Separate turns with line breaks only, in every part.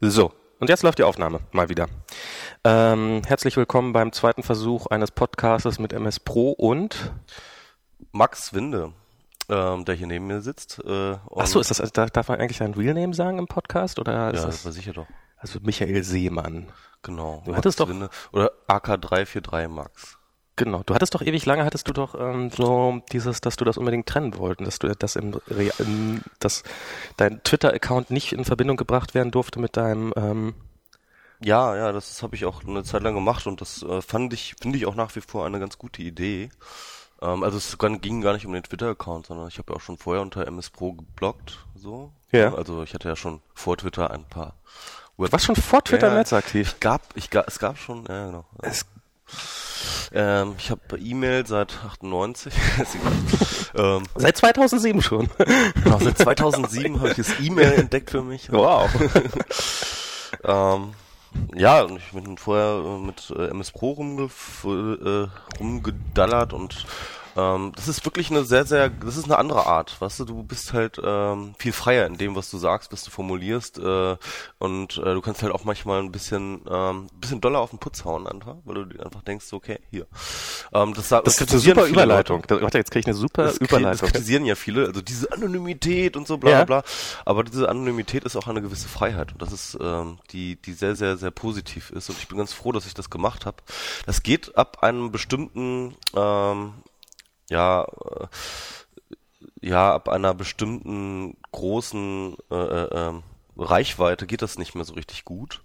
So, und jetzt läuft die Aufnahme mal wieder. Ähm, herzlich willkommen beim zweiten Versuch eines Podcasts mit MS Pro und
Max Winde, ähm, der hier neben mir sitzt. Äh,
Achso, ist das, also, darf man eigentlich dein Real Name sagen im Podcast? Oder
ja,
ist
das
das,
war sicher doch.
also Michael Seemann.
Genau.
Du hattest doch-
Winde. Oder AK343 Max.
Genau, du hattest doch ewig lange, hattest du doch ähm, so dieses, dass du das unbedingt trennen wollten, dass du das im, im dass dein Twitter-Account nicht in Verbindung gebracht werden durfte mit deinem ähm,
Ja, ja, das habe ich auch eine Zeit lang gemacht und das äh, fand ich, finde ich auch nach wie vor eine ganz gute Idee. Ähm, also es ging gar nicht um den Twitter-Account, sondern ich habe ja auch schon vorher unter MS Pro gebloggt, so.
Ja.
Also ich hatte ja schon vor Twitter ein paar.
Du warst schon vor Twitter
Ja,
Netz aktiv.
Ich gab, ich gab, es gab schon, ja genau.
Es,
Ähm, ich habe E-Mail seit 98. Ist egal. ähm,
seit 2007 schon.
genau, seit 2007 habe ich das E-Mail entdeckt für mich.
wow.
Ähm, ja, und ich bin vorher äh, mit äh, MS Pro rumgef äh, rumgedallert und ähm, das ist wirklich eine sehr, sehr, das ist eine andere Art, weißt du, du bist halt ähm, viel freier in dem, was du sagst, was du formulierst äh, und äh, du kannst halt auch manchmal ein bisschen, ähm, bisschen doller auf den Putz hauen einfach, weil du einfach denkst, okay, hier. Ähm, das, sa-
Das ist eine super Überleitung.
Leute.
Da- Warte, jetzt kriege ich eine super
Das, kri- das
Überleitung.
kritisieren ja viele, also diese Anonymität und so bla
Ja.
bla bla. Aber diese Anonymität ist auch eine gewisse Freiheit und das ist ähm, die, die sehr, sehr, sehr positiv ist. Und ich bin ganz froh, dass ich das gemacht habe. Das geht ab einem bestimmten, ähm, ja, äh, ja, ab einer bestimmten großen äh, äh, ähm, Reichweite geht das nicht mehr so richtig gut,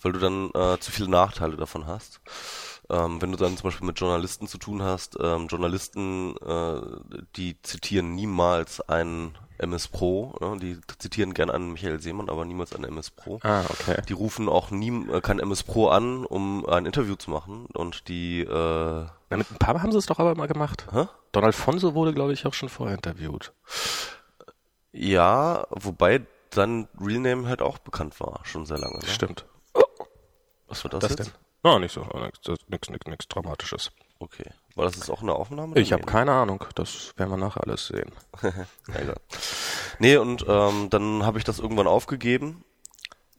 weil du dann äh, zu viele Nachteile davon hast. Ähm, wenn du dann zum Beispiel mit Journalisten zu tun hast, ähm, Journalisten, äh, die zitieren niemals einen MS Pro, ne? die zitieren gerne einen Michael Seemann, aber niemals einen MS Pro.
Ah, okay.
Die rufen auch nie äh, kein MS Pro an, um ein Interview zu machen und die äh,
Na, mit ein paar haben sie es doch aber mal gemacht.
hä?
Donald Fonso wurde, glaube ich, auch schon vorher interviewt.
Ja, wobei sein Real Name halt auch bekannt war, schon sehr lange. Ne?
Stimmt.
Was war das,
Das
jetzt?
denn? Na, nicht so. Nix, nix, nix, nix Dramatisches.
Okay. War das jetzt auch eine Aufnahme?
Ich habe
Nee,
keine Ahnung. Das werden wir nachher alles sehen.
ne? Ja. Nee, und ähm, dann habe ich das irgendwann aufgegeben.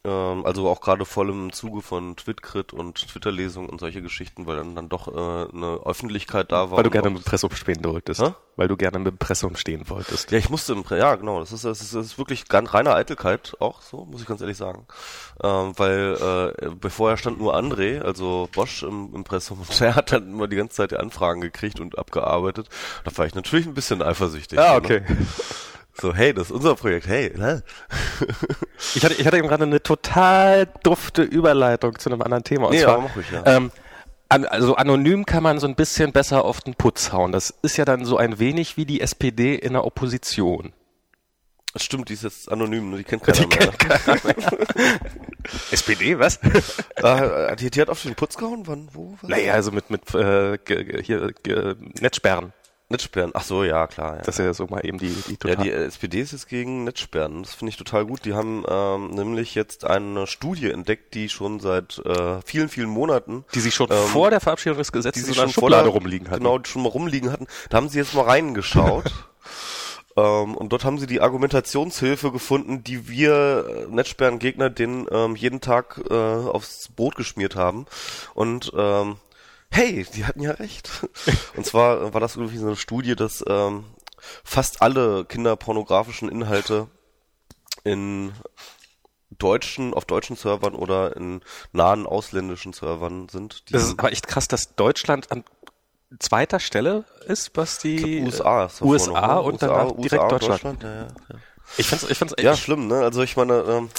Ähm, also auch gerade voll im Zuge von Twitcrit und Twitter-Lesungen und solche Geschichten, weil dann, dann doch äh, eine Öffentlichkeit da war.
Weil du gerne im Impressum stehen wolltest.
Hä?
Weil du gerne im Impressum stehen wolltest.
Ja, ich musste im Pre ja genau, das ist, das ist, das ist wirklich ganz reine Eitelkeit auch so, muss ich ganz ehrlich sagen. Ähm, weil äh, bevor er stand nur André, also Bosch im Impressum, und der hat dann immer die ganze Zeit die Anfragen gekriegt und abgearbeitet. Da war ich natürlich ein bisschen eifersüchtig.
Ah,
ne? So, hey, das ist unser Projekt, hey, ne?
Ich hatte, ich hatte eben gerade eine total dufte Überleitung zu einem anderen Thema. Und
Nee,
zwar,
aber mach ruhig, ja.
ähm, an, also anonym kann man so ein bisschen besser auf den Putz hauen. Das ist ja dann so ein wenig wie die SPD in der Opposition.
Das stimmt, die ist jetzt anonym, ne? die kennt keiner mehr.
SPD, was?
Ah, die, die hat auf den Putz gehauen, wann, wo? Was?
naja, also mit, mit äh, hier Netzsperren.
Netzsperren, ach so, ja, klar. Ja.
Das ist ja so mal eben die, die
Ja,
total...
die SPD ist jetzt gegen Netzsperren. Das finde ich total gut. Die haben ähm, nämlich jetzt eine Studie entdeckt, die schon seit äh, vielen, vielen Monaten
die sich schon
ähm,
vor der Verabschiedung des Gesetzes
die
in einer
schon
Schublade rumliegen hatten.
Genau, schon mal rumliegen hatten. Da haben sie jetzt mal reingeschaut. ähm, und dort haben sie die Argumentationshilfe gefunden, die wir äh, Netzsperrengegner den ähm, jeden Tag äh, aufs Brot geschmiert haben. Und ähm, hey, die hatten ja recht. Und zwar äh, war das irgendwie so eine Studie, dass ähm, fast alle kinderpornografischen Inhalte in deutschen, auf deutschen Servern oder in nahen ausländischen Servern sind.
Das ist aber echt krass, dass Deutschland an zweiter Stelle ist, was die
USA ist da
USA
vorne, ne?
und danach direkt
und
Deutschland.
Ja, ja, ja.
Ich find's, ich find's echt
ja, schlimm, ne? Also ich meine, ähm,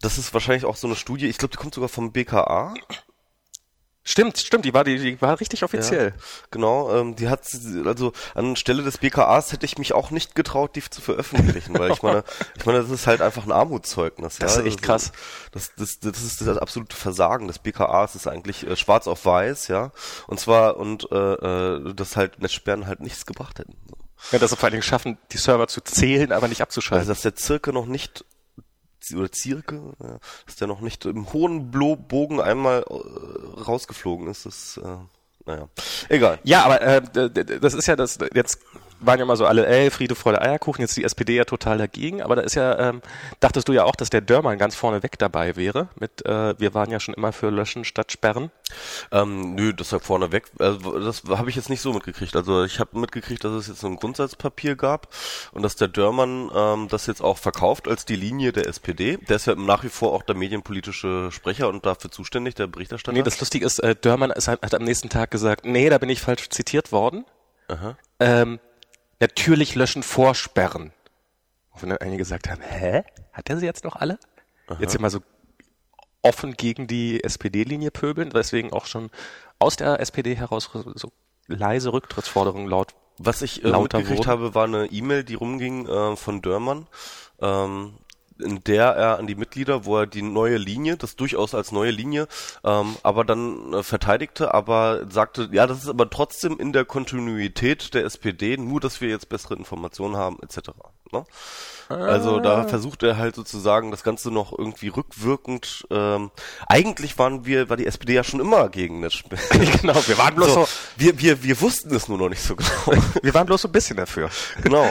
das ist wahrscheinlich auch so eine Studie, ich glaube, die kommt sogar vom BKA.
Stimmt, stimmt, die war, die, die war richtig offiziell.
Genau, ähm, die hat, also anstelle des BKAs hätte ich mich auch nicht getraut, die zu veröffentlichen, weil ich meine, ich meine, das ist halt einfach ein Armutszeugnis.
Das
ja?
ist echt krass.
Das, das, das ist das absolute Versagen des BKAs, ist eigentlich äh, schwarz auf weiß, ja. Und zwar, und äh, äh, das halt Netzsperren halt nichts gebracht hätten.
Ja, dass sie vor allen Dingen schaffen, die Server zu zählen, aber nicht
Also
abzuschalten.
dass der Zirke noch nicht oder Zirke, dass der noch nicht im hohen Bogen einmal äh, rausgeflogen ist, das äh, naja. Egal.
ja, aber äh, das ist ja das jetzt waren ja immer so alle, ey, Friede, Freude, Eierkuchen, jetzt die SPD ja total dagegen, aber da ist ja, ähm, dachtest du ja auch, dass der Dörmann ganz vorne weg dabei wäre, mit, äh, wir waren ja schon immer für Löschen statt Sperren.
Ähm, nö, das war vorne weg, also das habe ich jetzt nicht so mitgekriegt, also ich habe mitgekriegt, dass es jetzt so ein Grundsatzpapier gab und dass der Dörmann ähm, das jetzt auch verkauft als die Linie der SPD, der ist ja nach wie vor auch der medienpolitische Sprecher und dafür zuständig, der Berichterstatter.
Nee, das Lustige ist, äh, Dörmann ist, hat, hat am nächsten Tag gesagt, nee, da bin ich falsch zitiert worden.
Aha.
Ähm, natürlich löschen, vorsperren. Wovon dann einige gesagt haben, hä? Hat er sie jetzt noch alle?
Aha.
Jetzt immer so offen gegen die SPD-Linie pöbeln, deswegen auch schon aus der SPD heraus so leise Rücktrittsforderungen laut
Was ich äh,
lauter
mitgekriegt
wurden.
habe, war eine E-Mail, die rumging äh, von Dörmann, ähm, in der er an die Mitglieder, wo er die neue Linie, das durchaus als neue Linie, ähm, aber dann äh, verteidigte, aber sagte, ja, das ist aber trotzdem in der Kontinuität der SPD, nur dass wir jetzt bessere Informationen haben, etc. Ne? Also da versucht er halt sozusagen das Ganze noch irgendwie rückwirkend. Ähm, eigentlich waren wir, war die SPD ja schon immer gegen das Spiel.
genau, wir waren bloß
So,
so,
wir, wir, wir wussten es nur noch nicht so genau.
wir waren bloß so ein bisschen dafür.
genau.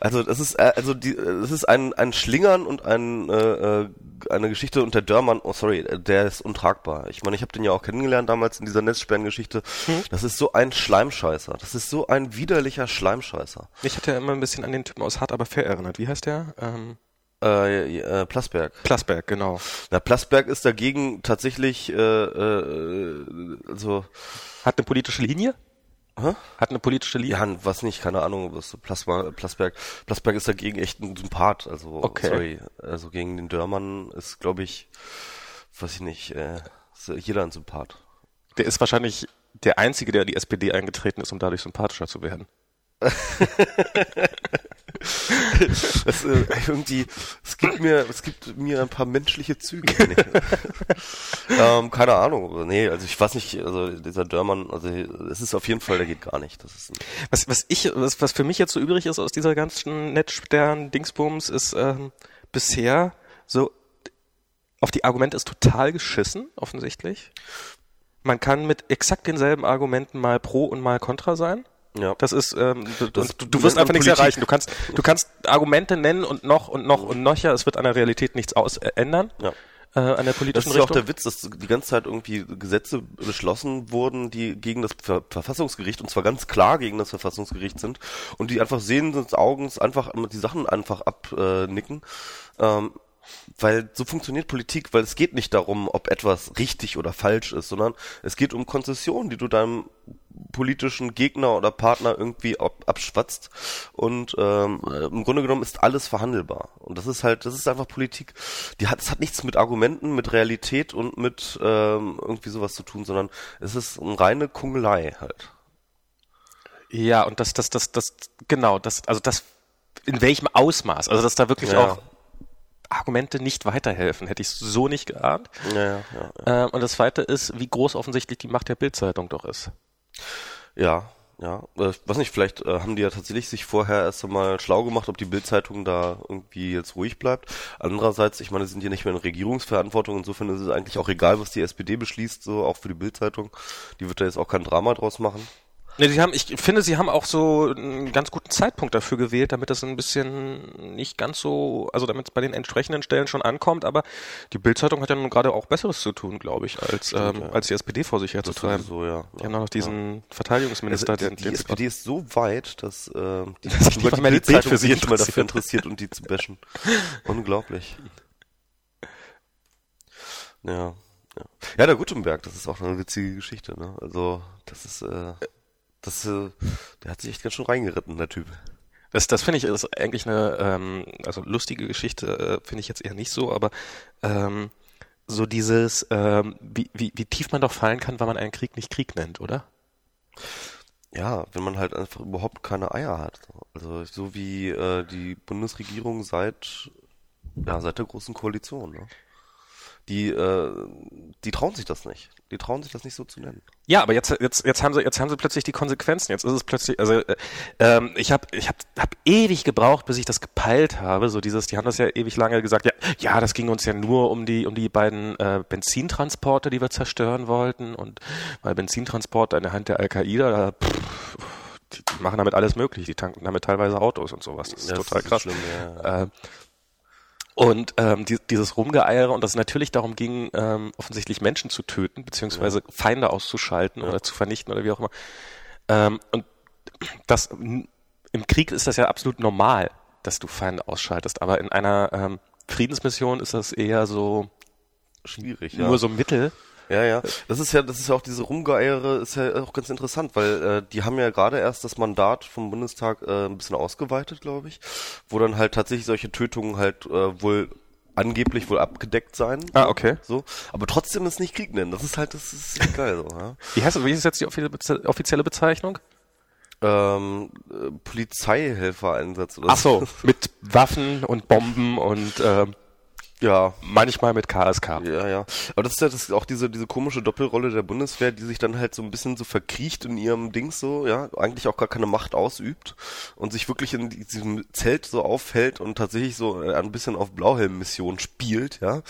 Also das ist äh, also die das ist ein ein Schlingern und ein äh, äh, eine Geschichte und der Dörmann, oh sorry, der ist untragbar. Ich meine, ich habe den ja auch kennengelernt damals in dieser Netzsperrengeschichte. Das ist so ein Schleimscheißer. Das ist so ein widerlicher Schleimscheißer.
Ich hatte ja immer ein bisschen an den Typen aus Hart aber fair erinnert. Wie heißt der? Ähm,
Äh, äh, Plasberg.
Plasberg, genau.
Na, Plasberg ist dagegen tatsächlich äh, äh, also
Hat eine politische Linie?
Hä?
Hat eine politische Linie?
Ja, was nicht, keine Ahnung, was Plasma, Plasberg. Plasberg ist dagegen echt ein Sympath, also
Okay.
sorry. Also gegen den Dörmann ist, glaube ich, weiß ich nicht, äh, jeder ein Sympath.
Der ist wahrscheinlich der Einzige, der in die SPD eingetreten ist, um dadurch sympathischer zu werden.
Das, äh, irgendwie, es gibt mir, es gibt mir ein paar menschliche Züge. ähm, keine Ahnung, nee, also ich weiß nicht, also dieser Dörmann, also es ist auf jeden Fall, der geht gar nicht. Das ist
Was, was ich, was, was für mich jetzt so übrig ist aus dieser ganzen Netzstern-Dingsbums, ist ähm, bisher so, auf die Argumente ist total geschissen, offensichtlich. Man kann mit exakt denselben Argumenten mal pro und mal contra sein.
Ja.
Das ist, ähm, du,
Das
du, du wirst einfach nichts erreichen. Du kannst, du kannst Argumente nennen und noch und noch und noch, ja, es wird an der Realität nichts aus äh, ändern,
Ja.
äh, an der
Das
politischen
ist ja auch der Witz, dass die ganze Zeit irgendwie Gesetze beschlossen wurden, die gegen das Ver Verfassungsgericht, und zwar ganz klar gegen das Verfassungsgericht sind, und die einfach sehenden Augens einfach die Sachen einfach abnicken. Ähm, weil so funktioniert Politik, weil es geht nicht darum, ob etwas richtig oder falsch ist, sondern es geht um Konzessionen, die du deinem politischen Gegner oder Partner irgendwie ab, abschwatzt. Und ähm, äh, im Grunde genommen ist alles verhandelbar. Und das ist halt das ist einfach Politik. Die hat es hat nichts mit Argumenten mit Realität und mit ähm, irgendwie sowas zu tun sondern es ist eine reine Kungelei halt.
Ja, und das, das, das, das, genau, das, also das, in welchem Ausmaß, also dass da wirklich
Ja.
auch Argumente nicht weiterhelfen, hätte ich so nicht geahnt.
ja ja ja.
Ähm, und das zweite ist, wie groß offensichtlich die Macht der Bildzeitung doch ist.
Ja, ja. Äh, weiß nicht, vielleicht äh, haben die ja tatsächlich sich vorher erst einmal schlau gemacht, ob die Bildzeitung da irgendwie jetzt ruhig bleibt. Andererseits, ich meine, sie sind ja nicht mehr in Regierungsverantwortung, insofern ist es eigentlich auch egal, was die SPD beschließt, so auch für die Bildzeitung. Die wird da jetzt auch kein Drama draus machen.
Ne, sie haben, ich finde, sie haben auch so einen ganz guten Zeitpunkt dafür gewählt, damit das ein bisschen nicht ganz so, also damit es bei den entsprechenden Stellen schon ankommt, aber die Bildzeitung hat ja nun gerade auch Besseres zu tun, glaube ich, als, ähm,
ja.
als die SPD vor sich herzutreiben.
So, ja.
Die haben noch diesen Verteidigungsminister,
Also,
der
die, die SPD ist so weit, dass äh, die,
Dass mehr die Bild für sie
nicht mal dafür interessiert, um die zu bashen. Unglaublich. Ja, ja. Ja, der Gutenberg, das ist auch eine witzige Geschichte, ne? Also, das ist, äh, das, äh, der hat sich echt ganz schön reingeritten, der Typ.
Das, das finde ich ist eigentlich eine, ähm, also lustige Geschichte, äh, finde ich jetzt eher nicht so, aber ähm, so dieses, ähm, wie, wie, wie tief man doch fallen kann, weil man einen Krieg nicht Krieg nennt, oder?
Ja, wenn man halt einfach überhaupt keine Eier hat. Also so wie äh, die Bundesregierung seit ja seit der großen Koalition. Ne? Die äh, die trauen sich das nicht. Die trauen sich das nicht so zu nennen.
Ja, aber jetzt, jetzt, jetzt haben sie, jetzt haben sie plötzlich die Konsequenzen. Jetzt ist es plötzlich, also äh, ähm, ich habe, ich habe, hab ewig gebraucht, bis ich das gepeilt habe. So dieses, die haben das ja ewig lange gesagt. Ja, ja, das ging uns ja nur um die, um die beiden äh, Benzintransporte, die wir zerstören wollten. Und weil Benzintransport in der Hand der Al-Qaida, da, pff, die, machen damit alles möglich. Die tanken damit teilweise Autos und sowas. Das ist
Ja,
total
ist
krass.
schlimm, ja.
Äh, und ähm, die, dieses Rumgeeiere und das natürlich darum ging, ähm, offensichtlich Menschen zu töten, beziehungsweise Feinde auszuschalten oder zu vernichten oder wie auch immer. Ähm, und das im Krieg ist das ja absolut normal, dass du Feinde ausschaltest, aber in einer ähm, Friedensmission ist das eher so
Schwierig, ja.
nur so Mittel.
Ja, ja. Das ist ja, das ist ja auch diese Rumgeeiere, ist ja auch ganz interessant, weil äh, die haben ja gerade erst das Mandat vom Bundestag äh, ein bisschen ausgeweitet, glaube ich, wo dann halt tatsächlich solche Tötungen halt äh, wohl angeblich wohl abgedeckt sein.
Ah, okay.
So, aber trotzdem ist nicht Krieg nennen. Das ist halt, das ist geil so. Ja?
Wie heißt das, wie ist jetzt die offizie- offizielle Bezeichnung?
Ähm, äh, Polizeihelfereinsatz oder
Ach so, mit Waffen und Bomben und ähm,
Ja,
manchmal mit KSK.
Ja, ja. Aber das ist ja das ist auch diese, diese komische Doppelrolle der Bundeswehr, die sich dann halt so ein bisschen so verkriecht in ihrem Dings so, ja, eigentlich auch gar keine Macht ausübt und sich wirklich in diesem Zelt so aufhält und tatsächlich so äh, ein bisschen auf Blauhelm-Mission spielt, ja.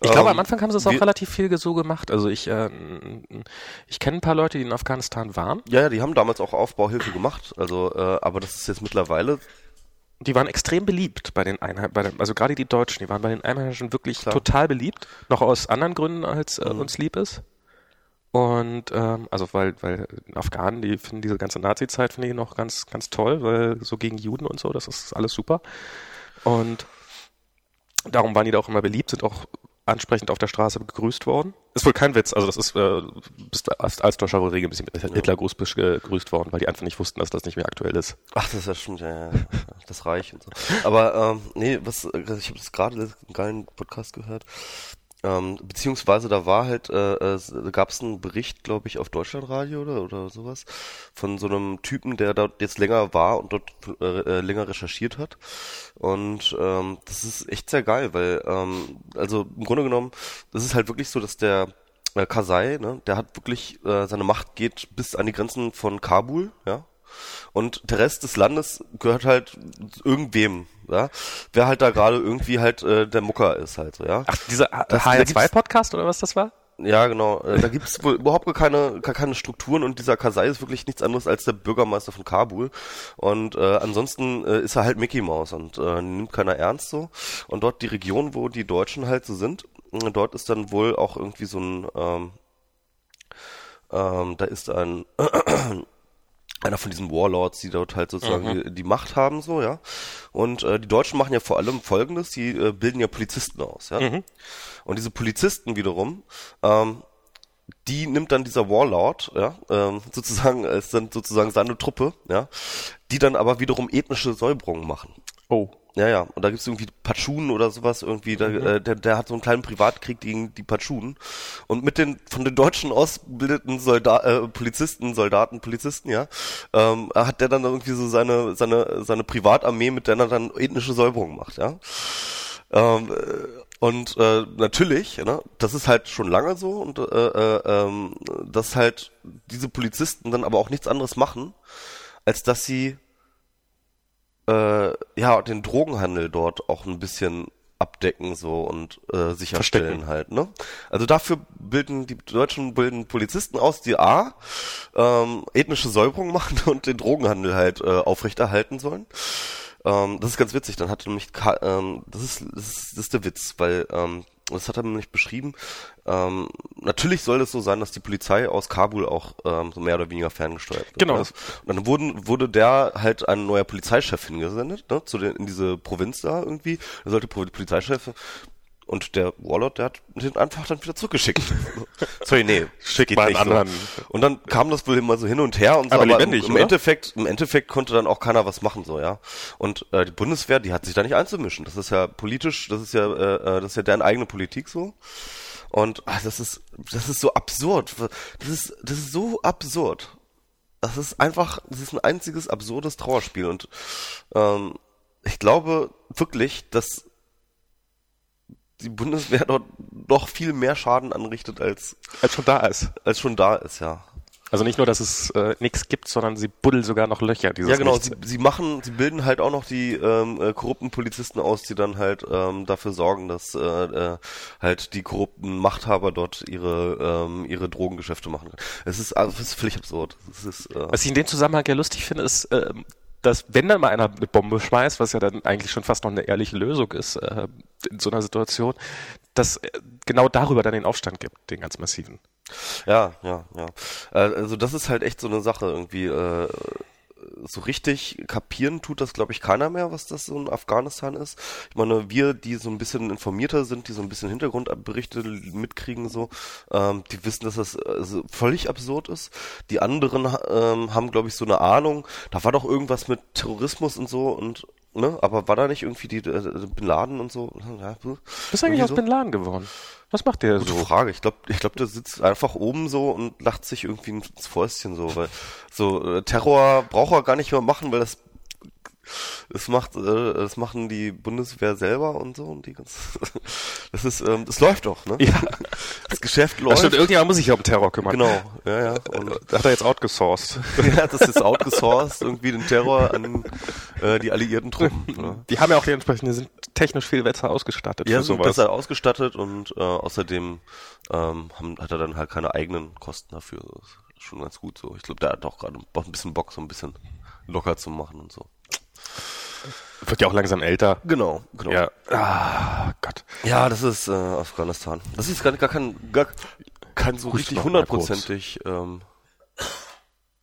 Ich glaube,
Ähm,
am Anfang haben sie es auch relativ viel so gemacht. Also ich, äh, ich kenne ein paar Leute, die in Afghanistan waren.
Ja, ja, die haben damals auch Aufbauhilfe gemacht, also, äh, aber das ist jetzt mittlerweile,
Die waren extrem beliebt bei den Einheimischen, also gerade die Deutschen, die waren bei den Einheimischen wirklich
Klar.
total beliebt. Noch aus anderen Gründen, als äh, uns lieb ist. Und ähm, also weil, weil Afghanen, die finden diese ganze Nazi-Zeit finde ich noch ganz, ganz toll, weil so gegen Juden und so, das ist alles super. Und darum waren die da auch immer beliebt, sind auch ansprechend auf der Straße begrüßt worden. Ist wohl kein Witz, also das ist, äh, bist als, als Deutscher wohl regelmäßig mit Hitlergruß begrüßt worden, weil die einfach nicht wussten, dass das nicht mehr aktuell ist.
ach, das ist ja stimmt, ja, ja, das Reich und so. Aber, ähm, nee, was, äh, ich habe gerade einen geilen Podcast gehört, Ähm, beziehungsweise da war halt, äh, äh, gab es einen Bericht, glaube ich, auf Deutschlandradio oder oder sowas, von so einem Typen, der dort jetzt länger war und dort äh, äh, länger recherchiert hat. Und ähm, das ist echt sehr geil, weil, ähm, also im Grunde genommen, das ist halt wirklich so, dass der äh, Kasai, ne, der hat wirklich, äh, seine Macht geht bis an die Grenzen von Kabul, ja. Und der Rest des Landes gehört halt irgendwem, ja. Wer halt da gerade irgendwie halt äh, der Mucker ist halt so, ja.
Ach, dieser
Das- da gibt's-
HR2-Podcast oder was das war?
Ja, genau. Äh, Da gibt's wohl überhaupt gar keine, gar keine Strukturen und dieser Kasai ist wirklich nichts anderes als der Bürgermeister von Kabul. Und äh, ansonsten äh, ist er halt Mickey Mouse und äh, nimmt keiner ernst so. Und dort die Region, wo die Deutschen halt so sind, dort ist dann wohl auch irgendwie so ein, ähm, ähm, da ist ein einer von diesen Warlords, die dort halt sozusagen die, die Macht haben, so, ja. Und äh, die Deutschen machen ja vor allem Folgendes, die äh, bilden ja Polizisten aus, ja. Und diese Polizisten wiederum, ähm, die nimmt dann dieser Warlord, ja, ähm, sozusagen, es sind sozusagen seine Truppe, ja, die dann aber wiederum ethnische Säuberungen machen.
Oh.
Ja, ja. Und da gibt's irgendwie Patschunen oder sowas irgendwie. Da, äh, der, der hat so einen kleinen Privatkrieg gegen die Patschunen. Und mit den von den Deutschen ausgebildeten Solda äh, Polizisten, Soldaten, Polizisten, ja, ähm, hat der dann irgendwie so seine seine seine Privatarmee, mit der er dann ethnische Säuberungen macht, ja. Ähm, äh, und äh, natürlich, ne, das ist halt schon lange so und äh, äh, ähm, dass halt diese Polizisten dann aber auch nichts anderes machen, als dass sie äh, ja den Drogenhandel dort auch ein bisschen abdecken so und äh, sicherstellen
Verstecken.
halt, ne? Also dafür bilden die Deutschen bilden Polizisten aus, die A ähm, ethnische Säuberung machen und den Drogenhandel halt äh, aufrechterhalten sollen. Ähm, das ist ganz witzig. Dann hat er nämlich, Ka- ähm, das ist, das ist, das ist der Witz, weil ähm, das hat er nämlich beschrieben. Ähm, natürlich soll es so sein, dass die Polizei aus Kabul auch ähm, so mehr oder weniger ferngesteuert wird.
Genau.
Ne? Und dann wurden, wurde der halt ein neuer Polizeichef hingesendet, ne, zu den, in diese Provinz da irgendwie. Da sollte Polizeichef und der Warlord, der hat den einfach dann wieder zurückgeschickt. Sorry, nee,
Schick mal einen
nicht
anderen.
So. Und dann kam das wohl immer so hin und her und so,
Aber
im,
lebendig,
im
oder?
Endeffekt, im Endeffekt konnte dann auch keiner was machen, so, ja. Und äh, die Bundeswehr, die hat sich da nicht einzumischen. Das ist ja politisch, das ist ja, äh, äh, das ist ja deren eigene Politik so. Und ach, das ist, das ist so absurd. Das ist, das ist so absurd. Das ist einfach, das ist ein einziges absurdes Trauerspiel. Und ähm, ich glaube wirklich, dass die Bundeswehr dort noch viel mehr Schaden anrichtet, als,
Als schon da ist.
als schon da ist, ja.
Also nicht nur, dass es äh, nichts gibt, sondern sie buddeln sogar noch Löcher. Dieses
Ja, genau. Sie, sie machen, sie bilden halt auch noch die ähm, äh, korrupten Polizisten aus, die dann halt ähm, dafür sorgen, dass äh, äh, halt die korrupten Machthaber dort ihre ähm, ihre Drogengeschäfte machen können. Es ist, also, es ist völlig absurd. Es ist, äh,
Was ich in dem Zusammenhang ja lustig finde, ist, ähm, dass wenn dann mal einer eine Bombe schmeißt, was ja dann eigentlich schon fast noch eine ehrliche Lösung ist äh, in so einer Situation, dass äh, genau darüber dann den Aufstand gibt, den ganz massiven.
Ja, ja, ja. Äh, Also das ist halt echt so eine Sache irgendwie. Äh, so richtig kapieren tut das, glaube ich, keiner mehr, was das so in Afghanistan ist. Ich meine, wir, die so ein bisschen informierter sind, die so ein bisschen Hintergrundberichte mitkriegen, so, ähm, die wissen, dass das also völlig absurd ist. Die anderen ähm, haben, glaube ich, so eine Ahnung. Da war doch irgendwas mit Terrorismus und so und ne, aber war da nicht irgendwie die äh, Bin Laden und so? Ja,
Was ist eigentlich aus
so?
Bin Laden geworden? Was macht der
Gute
so?
Frage. Ich glaube, ich glaube, der sitzt einfach oben so und lacht sich irgendwie ins Fäustchen so, weil so äh, Terror braucht er gar nicht mehr machen, weil das das macht äh, das machen die Bundeswehr selber und so und die ganz das ist ähm, das läuft doch, ne?
Ja,
Das Geschäft
das
läuft.
stimmt, irgendjemand muss sich ja um Terror kümmern.
Genau, ja, ja. Und
Da hat er jetzt outgesourced.
ja, das ist outgesourced, irgendwie den Terror an äh, die alliierten Truppen. Ne?
Die haben ja auch dementsprechend, die sind technisch viel besser ausgestattet
Ja,
für
sind
sowas.
besser ausgestattet und äh, außerdem ähm, haben, hat er dann halt keine eigenen Kosten dafür. Das ist schon ganz gut so. Ich glaube, der hat auch gerade ein bisschen Bock, so ein bisschen locker zu machen und so.
Wird ja auch langsam älter.
Genau, genau.
Ja. Ah, Gott.
Ja, das ist äh, Afghanistan. Das ist gar, gar kein, gar kein so
Hust
richtig hundertprozentig, ähm,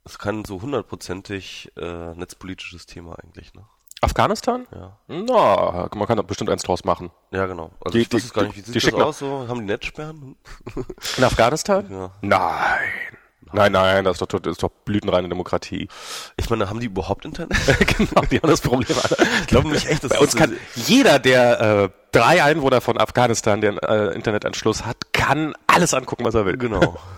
das ist kein so hundertprozentig äh, netzpolitisches Thema eigentlich, ne?
Afghanistan?
Ja.
Na, man kann da bestimmt eins draus machen.
Ja, genau. Also
Die-
ich weiß
die-
gar nicht, wie
die
sieht das
schicken-
aus? So, haben die Netzsperren?
In Afghanistan?
Ja.
Nein. Nein, nein, das ist doch, das ist doch blütenreine Demokratie.
Ich meine, haben die überhaupt Internet?
genau, die haben das Problem.
Ich glaube nämlich echt, dass
Bei uns kann jeder, der äh, drei Einwohner von Afghanistan, der einen äh, Internetanschluss hat, kann alles angucken, was er will.
Genau.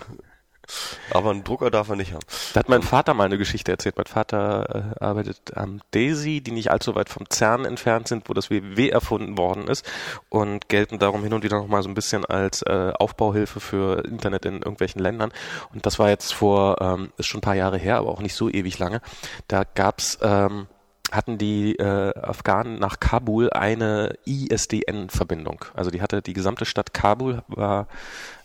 Aber einen Drucker darf er nicht haben.
Da hat mein Vater mal eine Geschichte erzählt. Mein Vater äh, arbeitet am DESI, die nicht allzu weit vom CERN entfernt sind, wo das WWW erfunden worden ist und gelten darum hin und wieder noch mal so ein bisschen als äh, Aufbauhilfe für Internet in irgendwelchen Ländern. Und das war jetzt vor, ähm, ist schon ein paar Jahre her, aber auch nicht so ewig lange. Da gab's ähm, hatten die äh, Afghanen nach Kabul eine ISDN-Verbindung. Also die hatte die gesamte Stadt Kabul war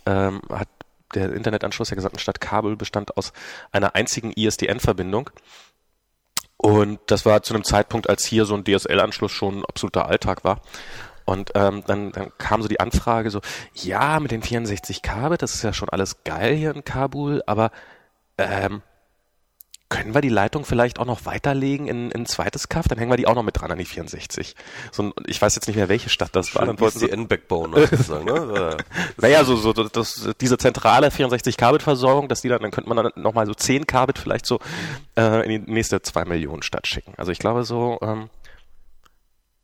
ähm, hat der Internetanschluss der gesamten Stadt Kabul bestand aus einer einzigen ISDN-Verbindung. Und das war zu einem Zeitpunkt, als hier so ein DSL-Anschluss schon absoluter Alltag war. Und ähm, dann, dann kam so die Anfrage so, ja, mit den 64 Kbit, das ist ja schon alles geil hier in Kabul, aber ähm, können wir die Leitung vielleicht auch noch weiterlegen in, in ein zweites Kaff? Dann hängen wir die auch noch mit dran an die 64. So, ein- ich weiß jetzt nicht mehr, welche Stadt das war. Dann wollten sie,
N-Backbone sozusagen, ne?
naja, so, so das, diese zentrale 64 Kabit Versorgung, dass die dann, dann könnte man dann nochmal so 10 Kabit vielleicht so äh, in die nächste 2 Millionen Stadt schicken. Also ich glaube so, ähm,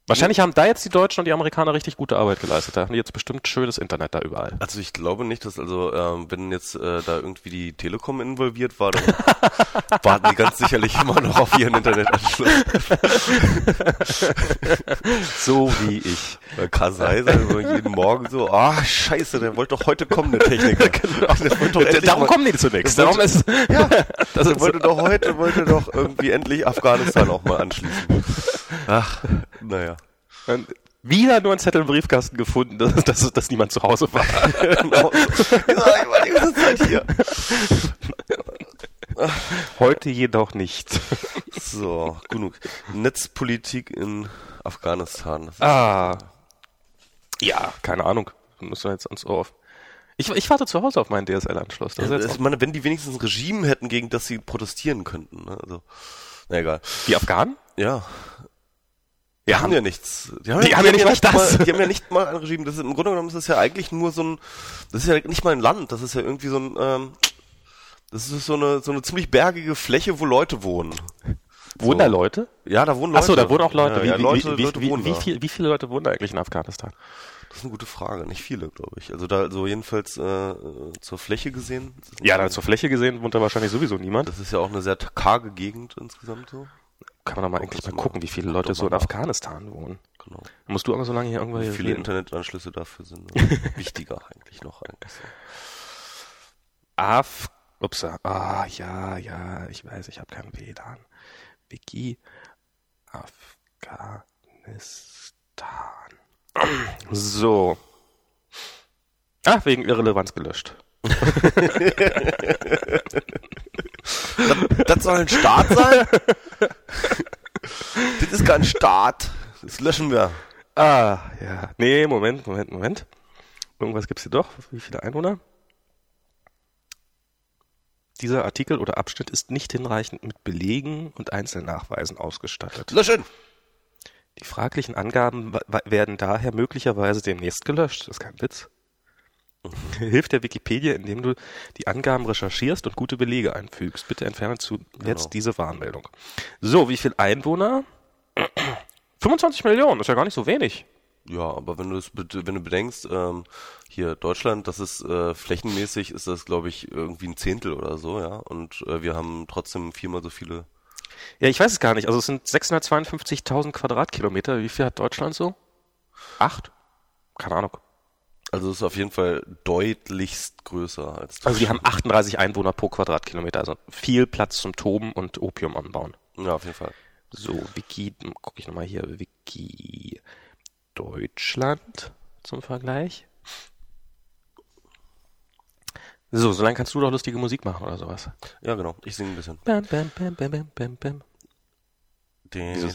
wahrscheinlich haben da jetzt die Deutschen und die Amerikaner richtig gute Arbeit geleistet. Da haben die jetzt bestimmt schönes Internet da überall.
Also ich glaube nicht, dass also ähm, wenn jetzt äh, da irgendwie die Telekom involviert war, dann warten die ganz sicherlich immer noch auf ihren Internetanschluss.
So wie ich.
Kasai sagt immer jeden Morgen so, ah scheiße, der wollte doch heute kommen, der Techniker. genau. Der wollte doch endlich
Darum
mal-
kommen die zunächst. Darum ist,
Ja,
das
der wollte doch heute, wollte doch irgendwie endlich Afghanistan auch mal anschließen. Ach, naja.
Und wieder nur ein Zettel im Briefkasten gefunden, dass, dass, dass niemand zu Hause war.
Genau. Ich war die ganze Zeit hier.
Heute jedoch nicht.
So, genug. Netzpolitik in Afghanistan.
Ah. Ja, keine Ahnung. Müssen wir jetzt ans Ohr. Ich, ich warte zu Hause auf meinen DSL-Anschluss.
Ja, ich meine, wenn die wenigstens ein Regime hätten, gegen das sie protestieren könnten. Ne? Also, na egal.
die Afghanen?
Ja. Die
Ja,
haben ja nichts.
Die haben ja nicht mal
mal,
das.
Die haben ja nicht mal ein Regime. Das ist, Im Grunde genommen ist das ja eigentlich nur so ein, das ist ja nicht mal ein Land. Das ist ja irgendwie so ein, ähm, das ist so eine, so eine ziemlich bergige Fläche, wo Leute wohnen.
Wohnen
So.
da Leute?
Ja, da wohnen Leute.
Achso, da wohnen auch Leute.
Ja,
wie,
ja,
wie,
Leute,
wie,
Leute
wie,
wohnen
wie,
da.
viel, wie viele Leute wohnen da eigentlich in Afghanistan?
Das ist eine gute Frage. Nicht viele, glaube ich. Also da, so jedenfalls äh, zur Fläche gesehen.
Ja,
nicht
da zur Fläche gesehen wohnt da wahrscheinlich sowieso niemand.
Das ist ja auch eine sehr karge Gegend insgesamt so.
Kann man doch mal eigentlich mal gucken, wie viele Leute so in. Afghanistan wohnen.
Genau.
Musst du auch so lange hier irgendwo
Wie viele
reden?
Internetanschlüsse dafür sind. ne? Wichtiger eigentlich noch eigentlich so.
Ups, ah, ja, ja, ich weiß, ich habe kein WLAN. Wiki Afghanistan. So. Ah, wegen Irrelevanz gelöscht.
Das, das soll ein Start sein? das ist kein Start. Das löschen wir.
Ah, ja. Nee, Moment, Moment, Moment. Irgendwas gibt's hier doch. Wie viele Einwohner? Dieser Artikel oder Abschnitt ist nicht hinreichend mit Belegen und Einzelnachweisen ausgestattet.
Löschen!
Die fraglichen Angaben werden daher möglicherweise demnächst gelöscht. Das ist kein Witz. Hilft der Wikipedia, indem du die Angaben recherchierst und gute Belege einfügst. Bitte entferne zu jetzt
Genau.
diese Warnmeldung. So, wie viel Einwohner? 25 Millionen, ist ja gar nicht so wenig.
Ja, aber wenn du es, be- wenn du bedenkst, ähm, hier Deutschland, das ist äh, flächenmäßig ist das, glaube ich, irgendwie ein Zehntel oder so, ja. Und äh, wir haben trotzdem viermal so viele.
Ja, ich weiß es gar nicht. Also es sind 652.000 Quadratkilometer. Wie viel hat Deutschland so? Acht? Keine Ahnung.
Also es ist auf jeden Fall deutlichst größer als
Also die haben 38 Einwohner pro Quadratkilometer. Also viel Platz zum Toben und Opium anbauen.
Ja, auf jeden Fall.
So, Wiki, gucke ich nochmal hier, Wiki Deutschland zum Vergleich. So, solange kannst du doch lustige Musik machen oder sowas.
Ja, genau. Ich singe ein bisschen.
Bam, bam, bam, bam, bam, bam, bam. Wieso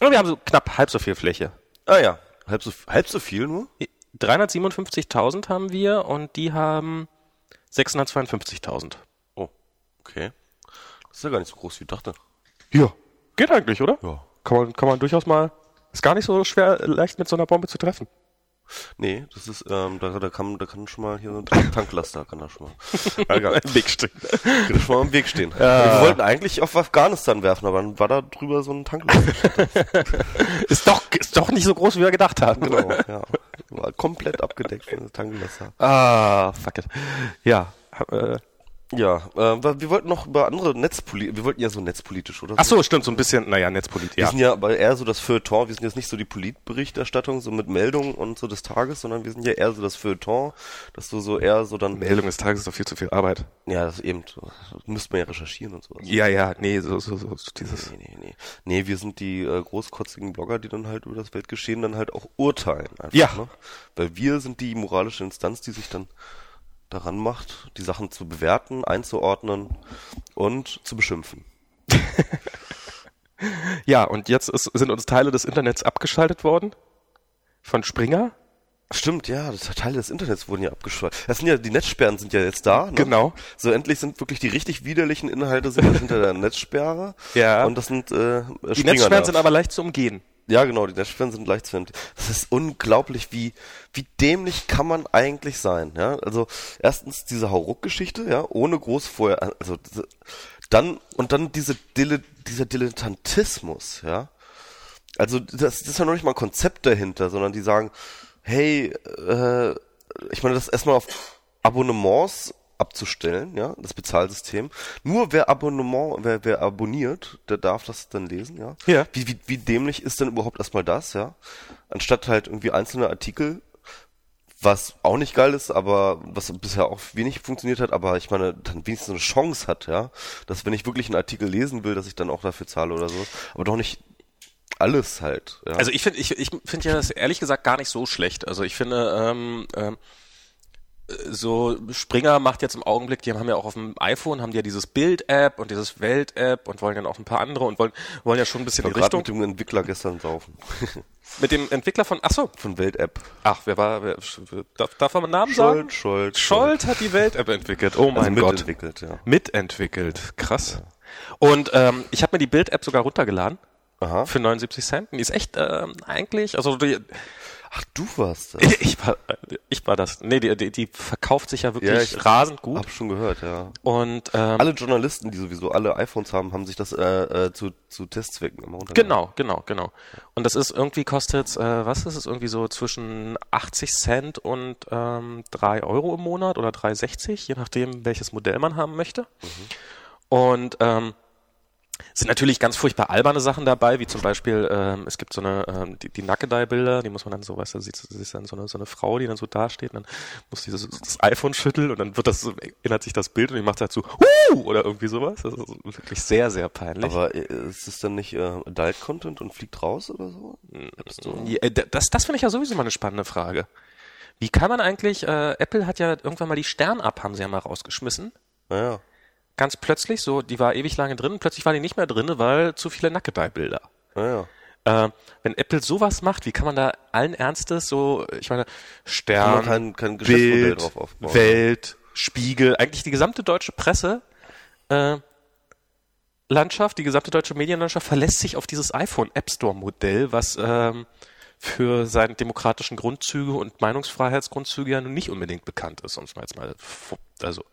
Und wir haben so knapp halb so viel Fläche.
Ah ja, halb so, halb so viel nur?
357.000 haben wir und die haben 652.000.
Oh, okay. Das ist ja gar nicht so groß, wie ich dachte.
Ja. Geht eigentlich, oder?
Ja.
Kann man, kann man durchaus mal. Ist gar nicht so schwer, leicht mit so einer Bombe zu treffen.
Nee, das ist, ähm, da, da kann, da kann schon mal hier so ein Tank- Tanklaster, kann da schon mal, ja.
Im Weg stehen.
kann schon mal im Weg stehen. Wir wollten eigentlich auf Afghanistan werfen, aber dann war da drüber so ein Tanklaster.
Ist doch, ist doch nicht so groß, wie wir gedacht haben.
genau, ja. War komplett abgedeckt von Tanklaster.
Ah, fuck it. Ja. Äh,
Ja, äh, wir wollten noch über andere Netzpolitik, wir wollten ja so netzpolitisch, oder?
ach so, stimmt, so ein bisschen, naja, Netzpolit,
Wir
ja.
sind ja aber eher so das Feuilleton, wir sind jetzt nicht so die Politberichterstattung, so mit Meldungen und so des Tages, sondern wir sind ja eher so das Feuilleton, dass du so eher so dann,
Meldung des Tages ist doch viel zu viel Arbeit.
ja, das eben, so, müsste man ja recherchieren und sowas.
Ja, ja, nee, so, so, so, so dieses.
Nee, nee, nee. Nee, wir sind die äh, großkotzigen Blogger, die dann halt über das Weltgeschehen dann halt auch urteilen. Einfach,
Ja.
Ne? Weil wir sind die moralische Instanz, die sich dann daran macht, die Sachen zu bewerten, einzuordnen und zu beschimpfen.
Ja, und jetzt ist, sind uns Teile des Internets abgeschaltet worden. Von Springer.
Stimmt, ja, das Teile des Internets wurden ja abgeschaltet. Das sind ja, die Netzsperren sind ja jetzt da. Ne?
Genau.
So endlich sind wirklich die richtig widerlichen Inhalte sind jetzt hinter der Netzsperre.
Ja.
Und das sind äh,
Die Netzsperren sind aber leicht zu umgehen.
Ja, genau, die Netzsperren sind leicht zu entdecken. Das ist unglaublich, wie, wie dämlich kann man eigentlich sein, ja? Also, erstens diese Hauruck-Geschichte, ja, ohne groß vorher, also, dann, und dann diese Dille, dieser Dilettantismus, ja? Also, das, das ist ja noch nicht mal ein Konzept dahinter, sondern die sagen, hey, äh, ich meine, das erstmal auf Abonnements abzustellen, ja, das Bezahlsystem. Nur wer Abonnement, wer, wer abonniert, der darf das dann lesen, ja.
Ja.
Wie, wie, wie dämlich ist denn überhaupt erstmal das, ja? Anstatt halt irgendwie einzelne Artikel, was auch nicht geil ist, aber was bisher auch wenig funktioniert hat, aber ich meine, dann wenigstens eine Chance hat, ja, dass wenn ich wirklich einen Artikel lesen will, dass ich dann auch dafür zahle oder sowas, aber doch nicht alles halt, ja.
Also ich finde ich, ich finde ja das ehrlich gesagt gar nicht so schlecht. Also ich finde, ähm, ähm, so Springer macht jetzt im Augenblick, die haben ja auch auf dem iPhone, haben die ja dieses Bild-App und dieses Welt-App und wollen dann auch ein paar andere und wollen, wollen ja schon ein bisschen
ich
die
war gerade
Richtung.
mit dem Entwickler gestern saufen.
Mit dem Entwickler von, ach so,
Von Welt-App.
ach, wer war, wer, darf, darf man einen Namen sagen?
Scholt, Scholt,
Scholt hat die Welt-App entwickelt. Oh
Also
mein Gott.
mitentwickelt, ja.
Mitentwickelt. Krass. Und ähm, ich habe mir die Bild-App sogar runtergeladen
Aha.
für 79 Cent. Die ist echt ähm, eigentlich, also die,
Ach, du warst das.
ich war, ich war das. Nee, die, die, die verkauft sich ja wirklich
Ja,
rasend gut.
Hab schon gehört, ja.
Und ähm,
Alle Journalisten, die sowieso alle iPhones haben, haben sich das äh, äh, zu, zu Testzwecken immer.
Genau, genau, genau. Und das ist irgendwie kostet, äh, was ist es, irgendwie so zwischen 80 Cent und ähm, 3 Euro im Monat oder 3,60, je nachdem, welches Modell man haben möchte. Und ähm, sind natürlich ganz furchtbar alberne Sachen dabei, wie zum Beispiel, ähm, es gibt so eine, ähm, die, die Nackedei-Bilder, die muss man dann so, weißt du, sieht, sieht dann so eine, so eine Frau, die dann so dasteht, und dann muss dieses das iPhone schütteln und dann wird das, erinnert sich das Bild und die macht halt so, Huu! oder irgendwie sowas. Das ist wirklich sehr, sehr peinlich.
Aber äh, ist es dann nicht äh, Adult-Content und fliegt raus oder so?
Ja, äh, das, das finde ich ja sowieso mal eine spannende Frage. Wie kann man eigentlich, äh, Apple hat ja irgendwann mal die Stern-App, haben sie ja mal rausgeschmissen.
Naja.
Ganz plötzlich, so, die war ewig lange drin, plötzlich war die nicht mehr drin, weil zu viele Nackedei-Bilder.
Naja.
Äh, wenn Apple sowas macht, wie kann man da allen Ernstes so, ich meine,
Kann
Stern,
kein, kein
Bild,
drauf aufbauen.
Welt, Spiegel, eigentlich die gesamte deutsche Presse, äh, Landschaft, die gesamte deutsche Medienlandschaft verlässt sich auf dieses iPhone App Store Modell, was ähm, für seine demokratischen Grundzüge und Meinungsfreiheitsgrundzüge ja nun nicht unbedingt bekannt ist, um es mal jetzt mal, also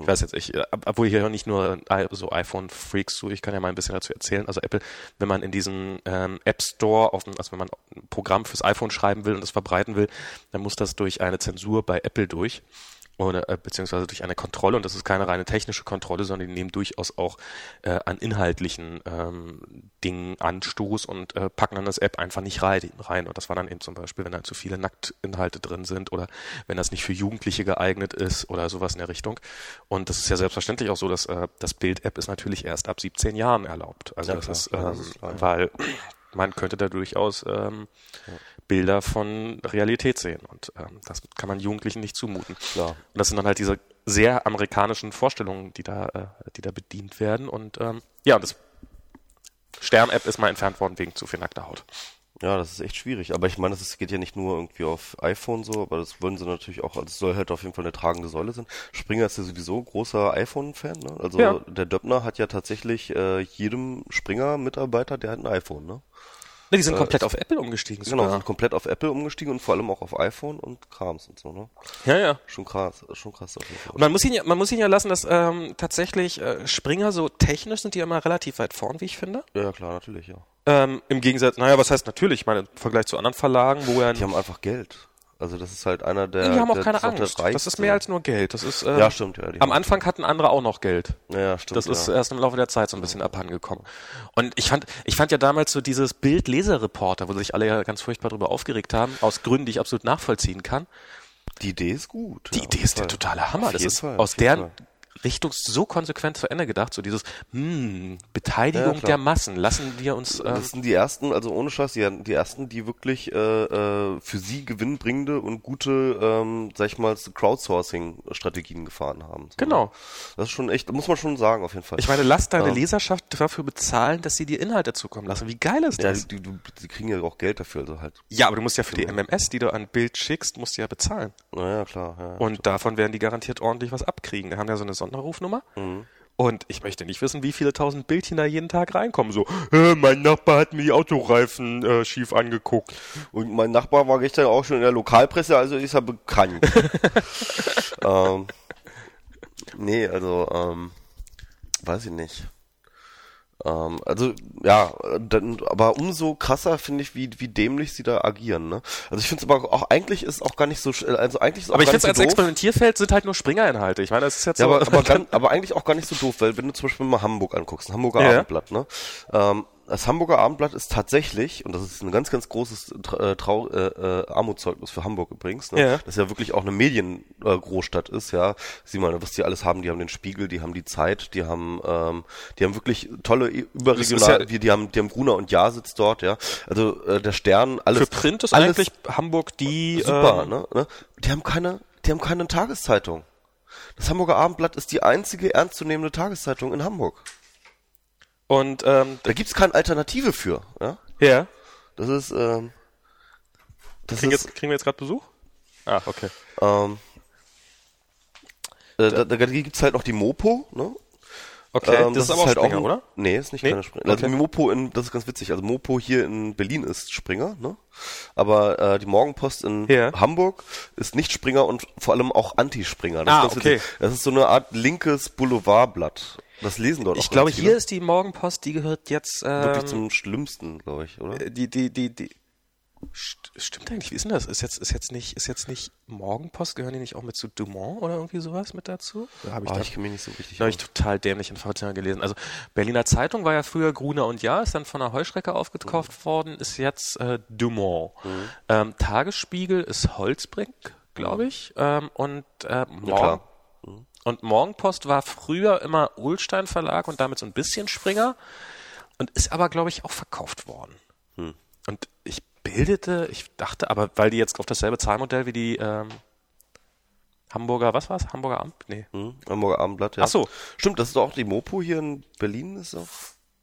ich weiß jetzt, ich, äh, obwohl hier nicht nur i- so iPhone-Freaks zu, ich kann ja mal ein bisschen dazu erzählen. Also Apple, wenn man in diesen ähm, App Store, auf, also wenn man ein Programm fürs iPhone schreiben will und das verbreiten will, dann muss das durch eine Zensur bei Apple durch. Oder, äh, beziehungsweise durch eine Kontrolle und das ist keine reine technische Kontrolle, sondern die nehmen durchaus auch äh, an inhaltlichen ähm, Dingen Anstoß und äh, packen dann das App einfach nicht rein, rein. Und das war dann eben zum Beispiel, wenn da zu viele Nacktinhalte drin sind oder wenn das nicht für Jugendliche geeignet ist oder sowas in der Richtung. Und das ist ja selbstverständlich auch so, dass äh, das Bild-App ist natürlich erst ab 17 Jahren erlaubt. Also
Ja,
das
klar.
ist,
Ja,
ähm,
das ist ja.
weil man könnte da durchaus ähm, Bilder von Realität sehen und ähm, das kann man Jugendlichen nicht zumuten.
Klar.
Und das sind dann halt diese sehr amerikanischen Vorstellungen, die da, äh, die da bedient werden. Und ähm, ja, das Stern-App ist mal entfernt worden wegen zu viel nackter Haut.
Ja, das ist echt schwierig. Aber ich meine, das ist- geht ja nicht nur irgendwie auf iPhone so, aber das wollen sie natürlich auch, also es soll halt auf jeden Fall eine tragende Säule sein. Springer ist ja sowieso großer iPhone-Fan, ne? Also
Ja.
der Döppner hat ja tatsächlich äh, jedem Springer-Mitarbeiter, der hat ein iPhone, ne?
Ne, die sind komplett auf Apple umgestiegen.
Genau,
sogar.
sind komplett auf Apple umgestiegen und vor allem auch auf iPhone und Krams und so, ne?
Ja, ja.
Schon krass, schon krass auf jeden Fall.
Und man muss ihn ja, man muss ihn ja lassen, dass ähm, tatsächlich äh, Springer so technisch sind die immer relativ weit vorn, wie ich finde.
Ja, klar, natürlich, ja.
Ähm, Im Gegensatz, naja, was heißt natürlich? Ich meine, im Vergleich zu anderen Verlagen, wo er
Die haben einfach Geld. Also das ist halt einer der.
die haben auch
der,
keine
das ist der
Angst. Das ist mehr als nur Geld. Das ist äh,
Ja, stimmt, ja.
Am Anfang hatten andere auch noch Geld.
Ja, ja, stimmt.
Das ist
ja.
erst im Laufe der Zeit so ein bisschen abhandengekommen. Und ich fand, ich fand ja damals so dieses Bild-Leser-Reporter, wo sich alle ja ganz furchtbar darüber aufgeregt haben, aus Gründen, die ich absolut nachvollziehen kann.
Die Idee ist gut.
Die
ja,
Idee ist der
Fall.
totale Hammer.
Auf
Das ist
Fall,
aus deren
Fall.
Richtung so konsequent zu Ende gedacht, so dieses, hm, Beteiligung
Ja, klar.
der Massen. Lassen wir uns, ähm,
Das sind die ersten, also ohne Scheiß, die, die ersten, die wirklich äh, äh, für sie gewinnbringende und gute, ähm, sag ich mal, Crowdsourcing-Strategien gefahren haben. So,
Genau.
ne? Das ist schon echt, muss man schon sagen, auf jeden Fall.
ich meine, lass deine
Ja.
Leserschaft dafür bezahlen, dass sie dir Inhalte zukommen lassen. Wie geil ist
ja,
das?
die, die, die kriegen ja auch Geld dafür, also halt.
Ja, aber du musst ja für die MMS, die du an Bild schickst, musst du ja bezahlen.
Naja, klar. Ja,
Und davon werden die garantiert ordentlich was abkriegen. Die haben ja so eine Sonderrufnummer.
Mhm.
Und ich möchte nicht wissen, wie viele tausend Bildchen da jeden Tag reinkommen. So, äh, mein Nachbar hat mir die Autoreifen äh, schief angeguckt.
Und mein Nachbar war gestern auch schon in der Lokalpresse, also ist er bekannt. ähm, nee, also, ähm, weiß ich nicht. Ähm, also, ja, dann, aber umso krasser finde ich, wie, wie dämlich sie da agieren, ne? Also ich finde es aber auch, eigentlich ist auch gar nicht so, sch- also eigentlich ist auch
Aber ich finde
nicht
als
doof.
Experimentierfeld sind halt nur Springer-Inhalte. Ich meine, das ist jetzt
Ja,
so.
aber, aber, ganz, aber eigentlich auch gar nicht so doof, weil wenn du zum Beispiel mal Hamburg anguckst, ein Hamburger
Ja.
Abendblatt, ne? Ähm, das Hamburger Abendblatt ist tatsächlich, und das ist ein ganz, ganz großes äh, Trau äh, äh, Armutszeugnis für Hamburg übrigens, ne?
Ja.
das ja wirklich auch eine Mediengroßstadt äh, ist, ja. Sieh mal, was die alles haben, die haben den Spiegel, die haben die Zeit, die haben, ähm, die haben wirklich tolle i- überregional,
ja-
die, die haben, die haben Gruner und Ja sitzt dort, ja. Also äh, der Stern, alles.
für Print ist
alles,
eigentlich Hamburg die.
Super,
ähm,
ne, ne? Die haben keine, die haben keine Tageszeitung. Das Hamburger Abendblatt ist die einzige ernstzunehmende Tageszeitung in Hamburg.
Und ähm,
Da gibt's keine Alternative für, ja?
ja.
Das ist, ähm, das
Kriegen,
ist,
jetzt, kriegen wir jetzt gerade Besuch? Ah, okay.
ähm, äh, da, da gibt's halt noch die Mopo, ne?
Okay,
Ähm,
das, ist aber auch
halt
Springer,
ein-
oder?
Nee, ist nicht
Nee?
keine Springer. Also
Okay.
Mopo in, das ist ganz witzig. Also Mopo hier in Berlin ist Springer, ne? Aber äh, die Morgenpost in
Ja.
Hamburg ist nicht Springer und vor allem auch Anti-Springer. Das
Ah,
ist
okay.
witzig. Das ist so eine Art linkes Boulevardblatt. Das lesen dort
Ich glaube, hier
viele.
ist die Morgenpost, die gehört jetzt
wirklich
ähm,
zum Schlimmsten, glaube ich, oder?
die, die, die, die. Stimmt eigentlich, wie ist denn das? Ist jetzt, ist jetzt nicht, ist jetzt nicht Morgenpost, gehören die nicht auch mit zu Dumont oder irgendwie sowas mit dazu?
Da habe ich, oh, ich mich nicht so richtig.
Da habe ich total dämlich Informationen gelesen. Also Berliner Zeitung war ja früher Gruner und Ja, ist dann von der Heuschrecke aufgekauft mhm. worden, ist jetzt äh, Dumont. Mhm. Ähm, Tagesspiegel ist Holzbrink, glaube ich. Ähm, und äh, Morgen, mhm. Und Morgenpost war früher immer Ulstein Verlag und damit so ein bisschen Springer und ist aber, glaube ich, auch verkauft worden. Hm. Und ich bildete, ich dachte, aber weil die jetzt auf dasselbe Zahlmodell wie die ähm, Hamburger, was war's? Hamburger Amt? Nee.
Hm, Hamburger Abendblatt, ja.
Ach so.
Stimmt, das ist auch die Mopo hier in Berlin, ist auch,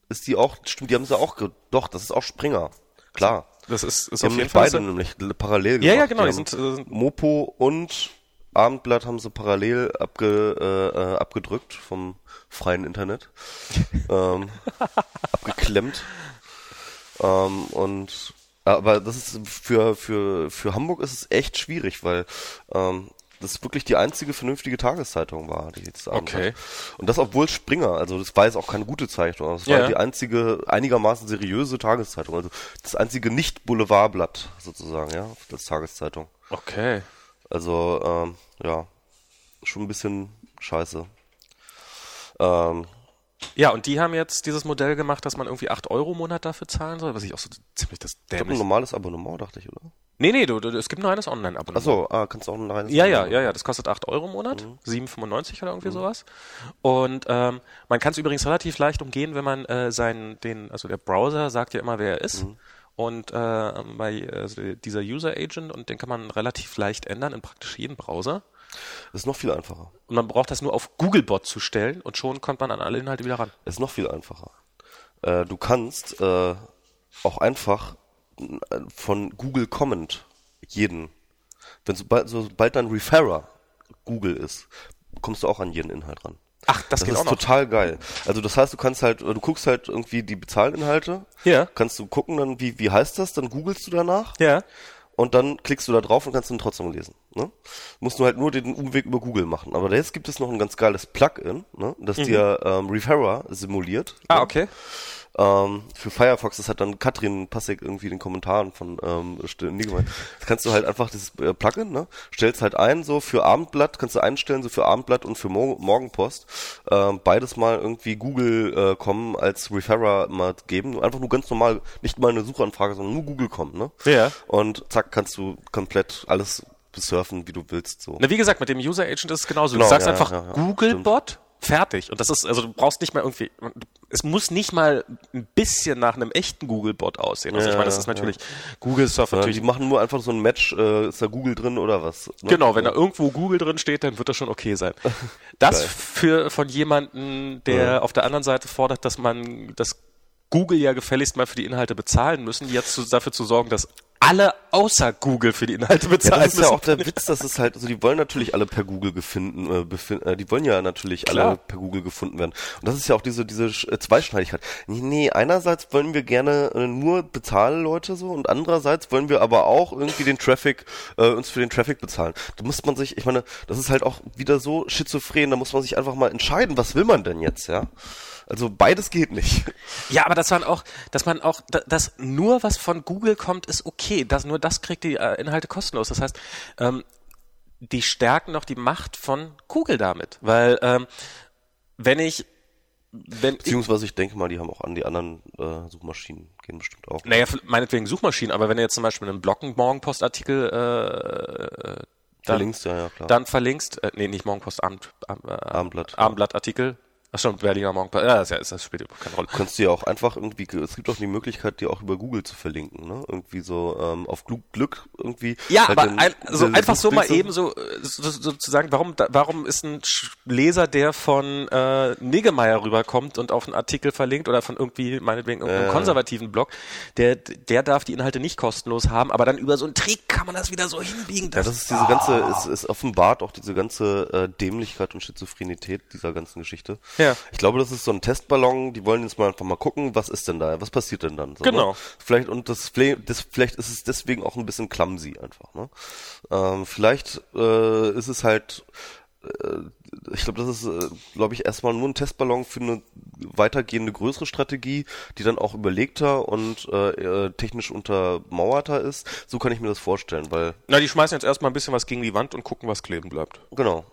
ist die auch, stimmt, die haben sie auch, doch, das ist auch Springer. Klar.
Das ist, ist
die auf jeden Fall. beide nämlich parallel
Ja, gemacht. ja, genau, die, die sind,
äh, sind, Mopo und Abendblatt haben sie parallel abge, äh, äh abgedrückt vom freien Internet. ähm, abgeklemmt. Ähm, und aber das ist für, für, für Hamburg ist es echt schwierig, weil ähm, das wirklich die einzige vernünftige Tageszeitung war, die jetzt Abend
Okay. Hat.
Und das obwohl Springer, also das war jetzt auch keine gute Zeitung, das
war
ja. die einzige einigermaßen seriöse Tageszeitung, also das einzige Nicht-Boulevardblatt sozusagen, ja, als Tageszeitung.
Okay.
Also, ähm, ja, schon ein bisschen scheiße. Ähm,
ja, und die haben jetzt dieses Modell gemacht, dass man irgendwie 8 Euro im Monat dafür zahlen soll, was ich auch so ziemlich das
dämlich... Ich ein normales Abonnement, dachte ich, oder?
Nee, nee, du, du, es gibt ein reines Online-Abonnement.
Achso, ah, kannst du auch ein reines
Ja, ja, ja, ja, das kostet 8 Euro im Monat, mhm. 7,95 oder irgendwie mhm. sowas. Und ähm, man kann es übrigens relativ leicht umgehen, wenn man äh, seinen, den, also der Browser sagt ja immer, wer er ist. Mhm. Und äh, bei also dieser User Agent und den kann man relativ leicht ändern in praktisch jedem Browser.
Das ist noch viel einfacher.
Und man braucht das nur auf Googlebot zu stellen und schon kommt man an alle Inhalte wieder ran.
Das ist noch viel einfacher. Äh, du kannst äh, auch einfach äh, von Google Comment jeden, wenn sobald, sobald dein Referrer Google ist, kommst du auch an jeden Inhalt ran.
Ach, das, das geht
ist
auch noch.
total geil. Also das heißt, du kannst halt, du guckst halt irgendwie die Bezahlinhalte.
Ja.
Kannst du gucken, dann wie wie heißt das? Dann googelst du danach.
Ja
und dann klickst du da drauf und kannst ihn trotzdem lesen. Ne? Musst du halt nur den Umweg über Google machen. Aber jetzt gibt es noch ein ganz geiles Plugin, ne? das mhm. dir ähm, Referrer simuliert.
Ah, ne? okay.
Ähm, für Firefox, das hat dann Katrin Passig irgendwie in den Kommentaren von ähm, Niggemeier. Das kannst du halt einfach dieses äh, Plugin, ne? Stellst halt ein, so für Abendblatt, kannst du einstellen, so für Abendblatt und für Mor Morgenpost. Ähm, beides mal irgendwie Google äh, kommen als Referrer mal geben. Einfach nur ganz normal, nicht mal eine Suchanfrage, sondern nur Google kommen, ne?
Ja.
Und zack, kannst du komplett alles surfen, wie du willst. So.
Na, wie gesagt, mit dem User Agent ist es genauso. Genau, du sagst ja, einfach ja, ja, Googlebot fertig. Und das ist, also du brauchst nicht mal irgendwie, es muss nicht mal ein bisschen nach einem echten Google-Bot aussehen. Also ja, ich meine, das ist natürlich, ja. Google Surf
natürlich. die machen nur einfach so ein Match, äh, ist da Google drin oder was?
Ne? Genau, wenn da irgendwo Google drin steht, dann wird das schon okay sein. Das für, von jemanden, der auf der anderen Seite fordert, dass man, dass Google ja gefälligst mal für die Inhalte bezahlen müssen, jetzt zu, dafür zu sorgen, dass alle außer Google für die Inhalte bezahlen
ja, das ist ja auch der Witz, dass es halt, also die wollen natürlich alle per Google gefunden, äh, befind, äh, die wollen ja natürlich Klar. alle per Google gefunden werden. Und das ist ja auch diese diese äh, Zweischneidigkeit. Nee, nee, einerseits wollen wir gerne äh, nur bezahlen Leute so und andererseits wollen wir aber auch irgendwie den Traffic äh, uns für den Traffic bezahlen. Da muss man sich, ich meine, das ist halt auch wieder so schizophren, da muss man sich einfach mal entscheiden, was will man denn jetzt, ja? Also beides geht nicht.
Ja, aber das waren auch, dass man auch, dass nur was von Google kommt, ist okay. Das, nur das kriegt die äh, Inhalte kostenlos. Das heißt, ähm, die stärken noch die Macht von Google damit. Weil ähm, wenn ich wenn
Beziehungsweise ich denke mal, die haben auch an die anderen äh, Suchmaschinen gehen bestimmt auch.
Naja, meinetwegen Suchmaschinen, aber wenn du jetzt zum Beispiel einen Blocken-Morgenpost-Artikel äh, dann,
verlinkst, ja, ja, klar.
dann verlinkst, äh, nee, nicht Morgenpost, Abend, äh,
Abendblatt,
Abendblatt-Artikel, Ach schon, Berliner Morgenpost. Ja, das, ja, das spielt überhaupt keine Rolle.
Du kannst dir auch einfach irgendwie, es gibt auch die Möglichkeit, die auch über Google zu verlinken, ne? Irgendwie so ähm, auf Glück irgendwie.
Ja, halt aber ein, so einfach so mal eben so, so, zu sagen, warum, warum ist ein Leser, der von äh, Niggemeier rüberkommt und auf einen Artikel verlinkt oder von irgendwie, meinetwegen, irgendeinem äh. konservativen Blog, der, der darf die Inhalte nicht kostenlos haben, aber dann über so einen Trick kann man das wieder so hinbiegen.
ja, das ist diese ganze, es, es offenbart auch diese ganze äh, Dämlichkeit und Schizophrenität dieser ganzen Geschichte.
Ja.
Ich glaube, das ist so ein Testballon. Die wollen jetzt mal einfach mal gucken, was ist denn da, was passiert denn dann? So,
genau.
Ne? Vielleicht und das, das, vielleicht ist es deswegen auch ein bisschen clumsy einfach. Ne? Ähm, vielleicht äh, ist es halt äh, ich glaube, das ist, äh, glaube ich, erstmal nur ein Testballon für eine weitergehende größere Strategie, die dann auch überlegter und äh, äh, technisch untermauerter ist. So kann ich mir das vorstellen, weil.
Na, die schmeißen jetzt erstmal ein bisschen was gegen die Wand und gucken, was kleben bleibt.
Genau.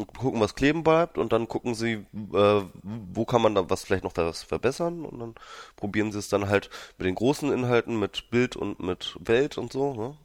Und gucken, was kleben bleibt und dann gucken sie, äh, wo kann man da was vielleicht noch das verbessern und dann probieren sie es dann halt mit den großen Inhalten, mit Bild und mit Welt und so, ne?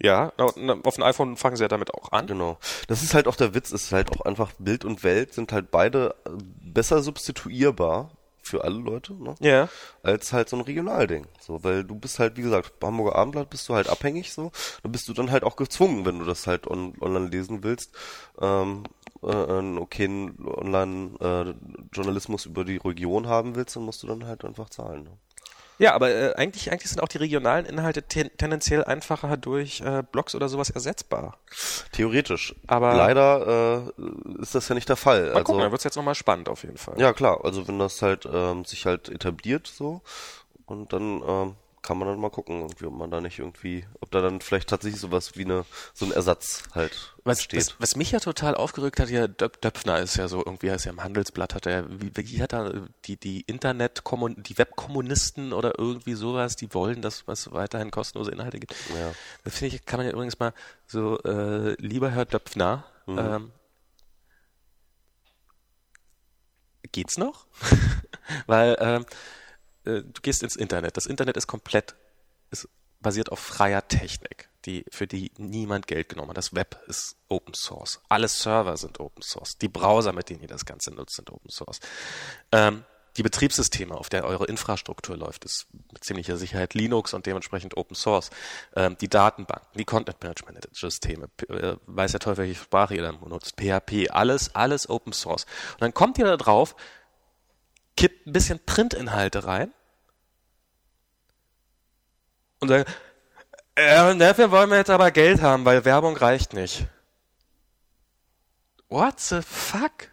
Ja, auf dem iPhone fangen sie ja damit auch an.
Genau. Das ist halt auch der Witz, ist halt auch einfach Bild und Welt sind halt beide äh, besser substituierbar für alle Leute, ne?
Ja.
Als halt so ein Regionalding. So, weil du bist halt, wie gesagt, Hamburger Abendblatt bist du halt abhängig so. Da bist du dann halt auch gezwungen, wenn du das halt on online lesen willst, ähm, äh, einen okayen Online-Journalismus äh, über die Region haben willst, dann musst du dann halt einfach zahlen. Ne?
Ja, aber äh, eigentlich, eigentlich sind auch die regionalen Inhalte ten tendenziell einfacher durch äh, Blogs oder sowas ersetzbar.
Theoretisch. Aber leider äh, ist das ja nicht der Fall.
Mal also, gucken, dann wird's jetzt nochmal spannend auf jeden Fall.
Ja, klar. Also wenn das halt ähm, sich halt etabliert so und dann ähm, kann man dann mal gucken, irgendwie, ob man da nicht irgendwie, ob da dann vielleicht tatsächlich sowas wie eine, so ein Ersatz halt
was,
steht.
Was, was mich ja total aufgeregt hat, ja, Döp Döpfner ist ja so, irgendwie heißt ja im Handelsblatt, hat er, wie, wie hat er, die, die Internet, die Webkommunisten oder irgendwie sowas, die wollen, dass es weiterhin kostenlose Inhalte gibt. Ja. Das finde ich, kann man ja übrigens mal so, äh, lieber Herr Döpfner, mhm. ähm, geht's noch? Weil, ähm, äh, du gehst ins Internet. Das Internet ist komplett, ist basiert auf freier Technik, die, für die niemand Geld genommen hat. Das Web ist Open Source. Alle Server sind Open Source. Die Browser, mit denen ihr das Ganze nutzt, sind Open Source. Ähm, die Betriebssysteme, auf der eure Infrastruktur läuft, ist mit ziemlicher Sicherheit Linux und dementsprechend Open Source. Ähm, die Datenbanken, die Content Management Systeme, äh, weiß der Teufel, welche Sprache ihr dann benutzt, PHP, alles, alles Open Source. Und dann kommt ihr da drauf, kippt ein bisschen Printinhalte rein und sagen, äh, dafür wollen wir jetzt aber Geld haben, weil Werbung reicht nicht. What the fuck?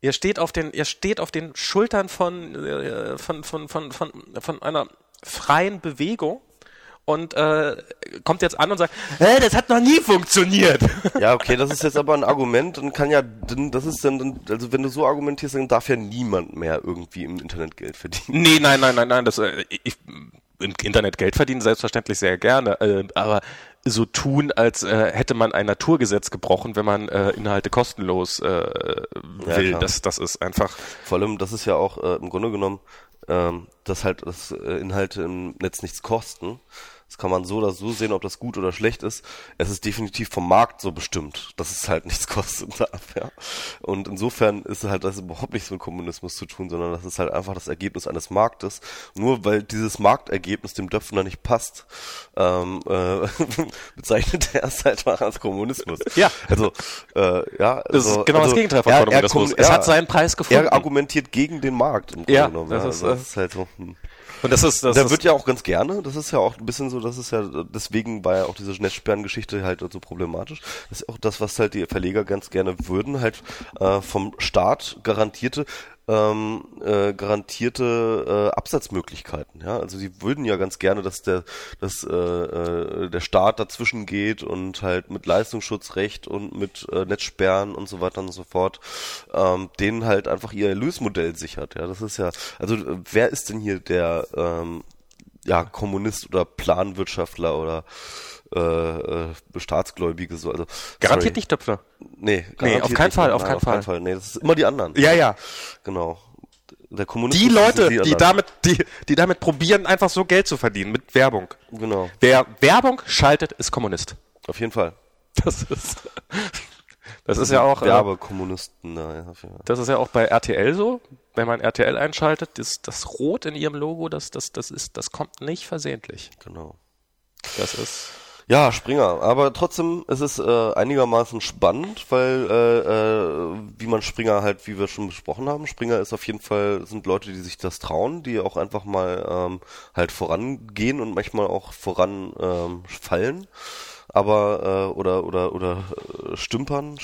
Ihr steht auf den, ihr steht auf den Schultern von, äh, von, von, von, von, von einer freien Bewegung und äh, kommt jetzt an und sagt, hey, das hat noch nie funktioniert.
Ja, okay, das ist jetzt aber ein Argument und kann ja, das ist dann, also wenn du so argumentierst, dann darf ja niemand mehr irgendwie im Internet Geld verdienen.
Nee, nein, nein, nein, nein, das, äh, ich, im Internet Geld verdienen, selbstverständlich sehr gerne, äh, aber so tun, als äh, hätte man ein Naturgesetz gebrochen, wenn man äh, Inhalte kostenlos äh, will. Ja, das, das ist einfach.
Vor allem, das ist ja auch äh, im Grunde genommen, ähm, dass halt dass, äh, Inhalte im Netz nichts kosten. Das kann man so oder so sehen, ob das gut oder schlecht ist. Es ist definitiv vom Markt so bestimmt, dass es halt nichts kostet darf, ja. Und insofern ist halt das überhaupt nichts mit Kommunismus zu tun, sondern das ist halt einfach das Ergebnis eines Marktes. Nur weil dieses Marktergebnis dem Döpfner nicht passt, ähm, äh, bezeichnet er es halt mal als Kommunismus.
Ja.
Also, äh, ja. Also,
das ist genau also, das Gegenteil von er, Kommunismus. Er,
es hat seinen Preis gefunden. Er argumentiert gegen den Markt.
Im ja, genommen, das, ja. Ist, also, das ist halt so. Hm.
Und das ist, das der ist wird ja auch ganz gerne, das ist ja auch ein bisschen so, das ist ja, deswegen war ja auch diese Netzsperren-Geschichte halt so problematisch. Das ist auch das, was halt die Verleger ganz gerne würden, halt äh, vom Staat garantierte ähm, äh, garantierte äh, Absatzmöglichkeiten. Ja, also sie würden ja ganz gerne, dass der, dass äh, äh, der Staat dazwischen geht und halt mit Leistungsschutzrecht und mit äh, Netzsperren und so weiter und so fort, ähm, denen halt einfach ihr Erlösmodell sichert. Ja, das ist ja, also wer ist denn hier der ähm, ja Kommunist oder Planwirtschaftler oder äh, äh, Staatsgläubige so. Also,
garantiert sorry. nicht Töpfer.
Nee,
nee auf keinen Fall, auf keinen Fall.
Fall. Nee, das ist immer die anderen.
Ja, ja.
Genau.
Der Kommunismus die Leute, die, die damit, die, die damit probieren, einfach so Geld zu verdienen mit Werbung.
Genau.
Wer Werbung schaltet, ist Kommunist.
Auf jeden Fall.
Das ist. Das, ist ja auch.
Äh, Werbekommunisten,
ja, Das ist ja auch bei RTL so. Wenn man RTL einschaltet, das, das Rot in ihrem Logo, das, das, das ist, das kommt nicht versehentlich.
Genau.
Das ist.
Ja, Springer. Aber trotzdem ist es äh, einigermaßen spannend, weil äh, äh, wie man Springer halt, wie wir schon besprochen haben, Springer ist auf jeden Fall sind Leute, die sich das trauen, die auch einfach mal ähm, halt vorangehen und manchmal auch voran ähm, fallen. aber äh, oder oder oder äh, stümpern,